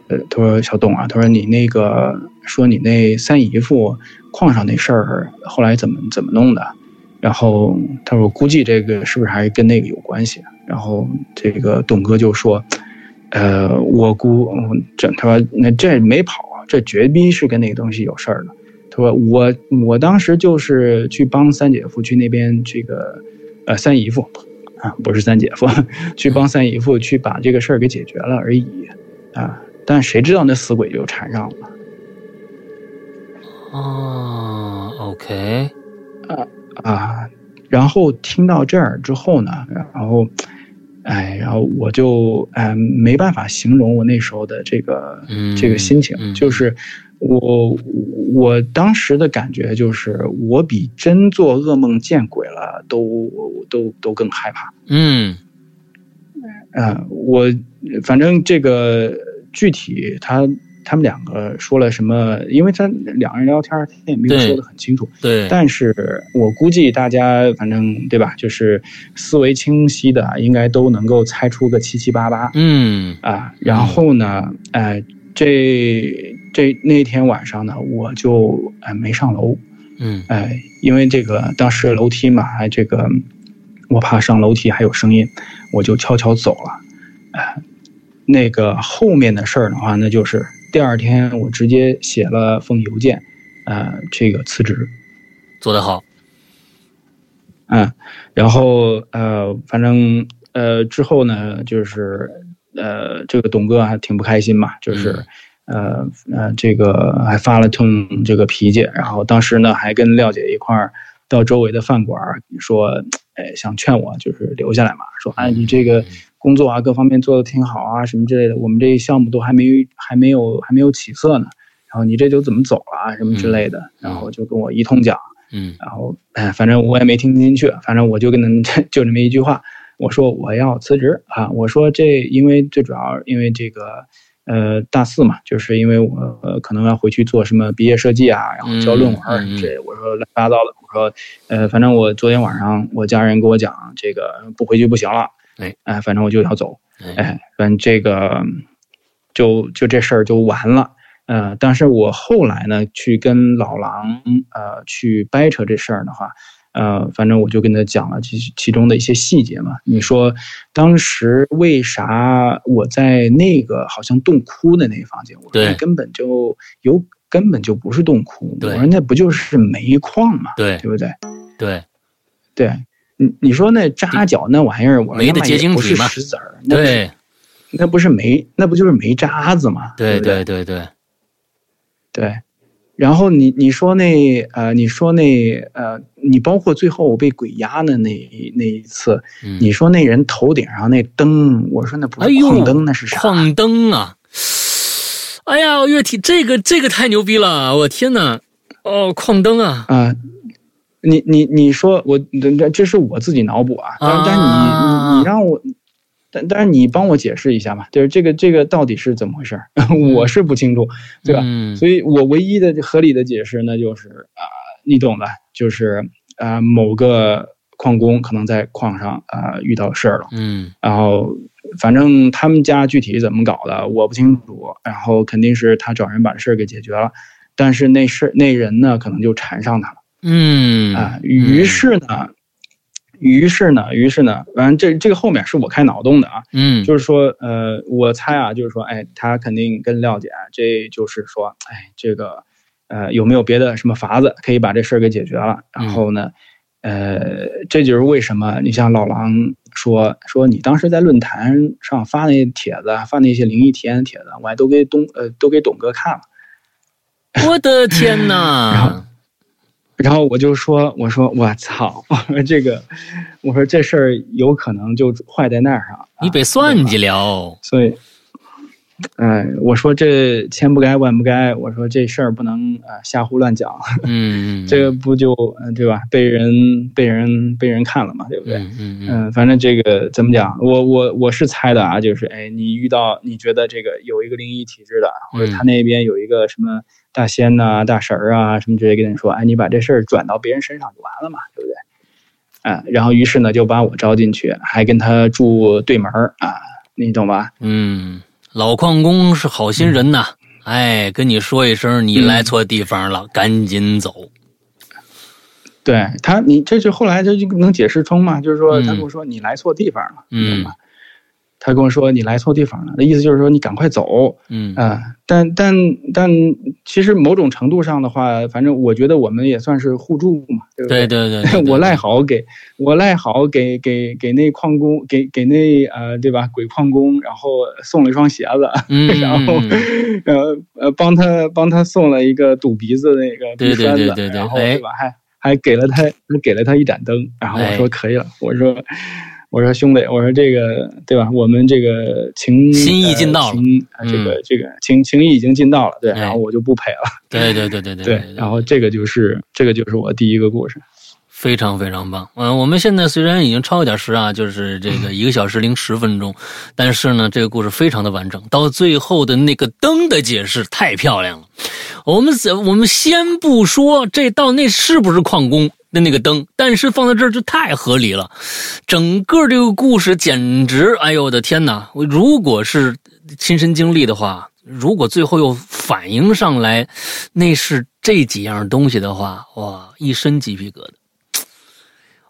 呃，他说小董啊，他说你那个。说你那三姨夫矿上那事儿，后来怎么怎么弄的？然后他说估计这个是不是还跟那个有关系？然后这个董哥就说，呃，我估这他说那这没跑，这绝逼是跟那个东西有事儿的。他说我我当时就是去帮三姐夫去那边这个，呃，三姨夫啊，不是三姐夫，去帮三姨夫去把这个事儿给解决了而已啊。但谁知道那死鬼就缠上了。哦，OK，啊啊，然后听到这儿之后呢，然后，哎，然后我就哎没办法形容我那时候的这个这个心情，就是我我当时的感觉就是我比真做噩梦见鬼了都都都更害怕。嗯，嗯，我反正这个具体他。他们两个说了什么？因为他两个人聊天，他也没有说的很清楚。对，但是我估计大家反正对吧，就是思维清晰的，应该都能够猜出个七七八八。嗯啊，然后呢，哎，这这那天晚上呢，我就哎没上楼。嗯，哎，因为这个当时楼梯嘛，哎，这个我怕上楼梯还有声音，我就悄悄走了。哎，那个后面的事儿的话，那就是。第二天，我直接写了封邮件，呃，这个辞职，做得好，嗯，然后呃，反正呃之后呢，就是呃，这个董哥还挺不开心嘛，就是呃呃，这个还发了通这个脾气，然后当时呢，还跟廖姐一块儿到周围的饭馆说，哎，想劝我就是留下来嘛，说哎，你这个。工作啊，各方面做的挺好啊，什么之类的。我们这项目都还没还没有还没有起色呢，然后你这就怎么走了啊，什么之类的。然后就跟我一通讲，嗯，然后哎，反正我也没听进去，反正我就跟他们 就这么一句话，我说我要辞职啊，我说这因为最主要因为这个呃大四嘛，就是因为我可能要回去做什么毕业设计啊，然后交论文这，我说乱七八糟的，我说呃反正我昨天晚上我家人跟我讲，这个不回去不行了。哎哎，反正我就要走，哎，反正这个就就这事儿就完了。呃，但是我后来呢，去跟老狼呃去掰扯这事儿的话，呃，反正我就跟他讲了其其中的一些细节嘛。你说当时为啥我在那个好像洞窟的那个房间，我说根本就有根本就不是洞窟，我说那不就是煤矿嘛，对对不对？对对。你你说那扎脚那玩意儿，我没的结晶体嘛，石子儿，对，那不是煤，那不就是煤渣子吗？对对对对对。然后你你说那呃，你说那呃，你包括最后我被鬼压的那那一次，你说那人头顶上那灯，我说那不是矿灯，那是啥？矿灯啊！哎呀，我越听这个这个太牛逼了，我天哪！哦，矿灯啊！啊。你你你说我这这是我自己脑补啊，但但你你你让我，但但是你帮我解释一下嘛，就是这个这个到底是怎么回事 我是不清楚，对吧？所以我唯一的合理的解释呢就是啊，你懂的，就是啊某个矿工可能在矿上啊遇到事儿了，嗯，然后反正他们家具体怎么搞的我不清楚，然后肯定是他找人把事儿给解决了，但是那事那人呢可能就缠上他了。嗯啊，于是呢，于是呢，于是呢，完这这个后面是我开脑洞的啊，嗯，就是说，呃，我猜啊，就是说，哎，他肯定跟廖姐，这就是说，哎，这个，呃，有没有别的什么法子可以把这事儿给解决了？然后呢，呃，这就是为什么你像老狼说说你当时在论坛上发那帖子，发那些灵异体验帖子，我还都给东呃都给董哥看了，我的天呐！然后我就说：“我说我操！我 说这个，我说这事儿有可能就坏在那儿上。你被算计了，所以，哎，我说这千不该万不该。我说这事儿不能啊瞎胡乱讲。嗯，这个不就对吧？被人被人被人看了嘛，对不对？嗯嗯反正这个怎么讲？我我我是猜的啊，就是哎，你遇到你觉得这个有一个灵异体质的，或者他那边有一个什么。”大仙呐，大神儿啊，什么之类，跟你说，哎，你把这事儿转到别人身上就完了嘛，对不对？啊，然后于是呢，就把我招进去，还跟他住对门儿啊，你懂吧？嗯，老矿工是好心人呐，哎，跟你说一声，你来错地方了，赶紧走。对他，你这就后来他就能解释通嘛，就是说他跟我说你来错地方了，嗯。他跟我说你来错地方了，那意思就是说你赶快走，嗯。啊，但但但其实某种程度上的话，反正我觉得我们也算是互助嘛，对不对对对对，我赖。好给我赖好给给给那矿工给给那呃对吧鬼矿工，然后送了一双鞋子，然后呃呃帮他帮他送了一个堵鼻子那个鼻栓子，然后对吧还还给了他给了他一盏灯，然后我说可以了，我说。我说兄弟，我说这个对吧？我们这个情心意尽到了，这个这个情情谊已经尽到了，对，然后我就不赔了。对对对对对对。然后这个就是这个就是我第一个故事，非常非常棒。嗯，我们现在虽然已经超一点时啊，就是这个一个小时零十分钟，但是呢，这个故事非常的完整，到最后的那个灯的解释太漂亮了。我们我们先不说这到那是不是矿工。的那个灯，但是放在这儿就太合理了。整个这个故事简直，哎呦我的天哪！如果是亲身经历的话，如果最后又反映上来，那是这几样东西的话，哇，一身鸡皮疙瘩。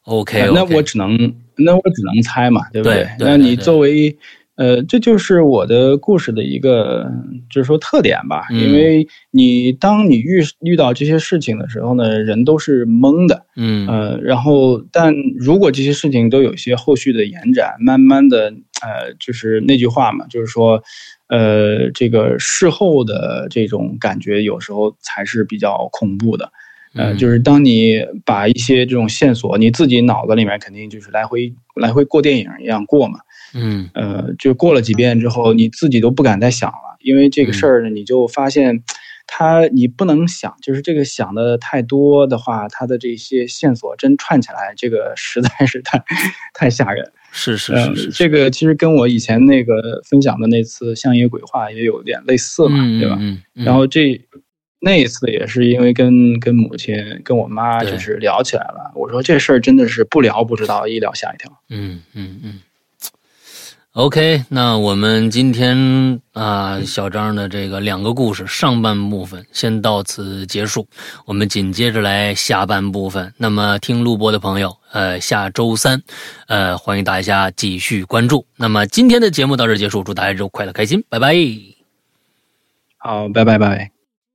OK，那我只能，那我只能猜嘛，对不对？那你作为。呃，这就是我的故事的一个，就是说特点吧。因为你当你遇遇到这些事情的时候呢，人都是懵的，嗯，呃，然后但如果这些事情都有一些后续的延展，慢慢的，呃，就是那句话嘛，就是说，呃，这个事后的这种感觉有时候才是比较恐怖的，呃，就是当你把一些这种线索，你自己脑子里面肯定就是来回来回过电影一样过嘛。嗯，呃，就过了几遍之后，你自己都不敢再想了，因为这个事儿呢，你就发现，他你不能想，就是这个想的太多的话，他的这些线索真串起来，这个实在是太太吓人。是是是是，这个其实跟我以前那个分享的那次乡野鬼话也有点类似嘛，对吧？嗯。然后这那一次也是因为跟跟母亲跟我妈就是聊起来了，我说这事儿真的是不聊不知道，一聊吓一跳。嗯嗯嗯。OK，那我们今天啊，小张的这个两个故事上半部分先到此结束，我们紧接着来下半部分。那么听录播的朋友，呃，下周三，呃，欢迎大家继续关注。那么今天的节目到这结束，祝大家周快乐开心，拜拜。好，拜拜拜。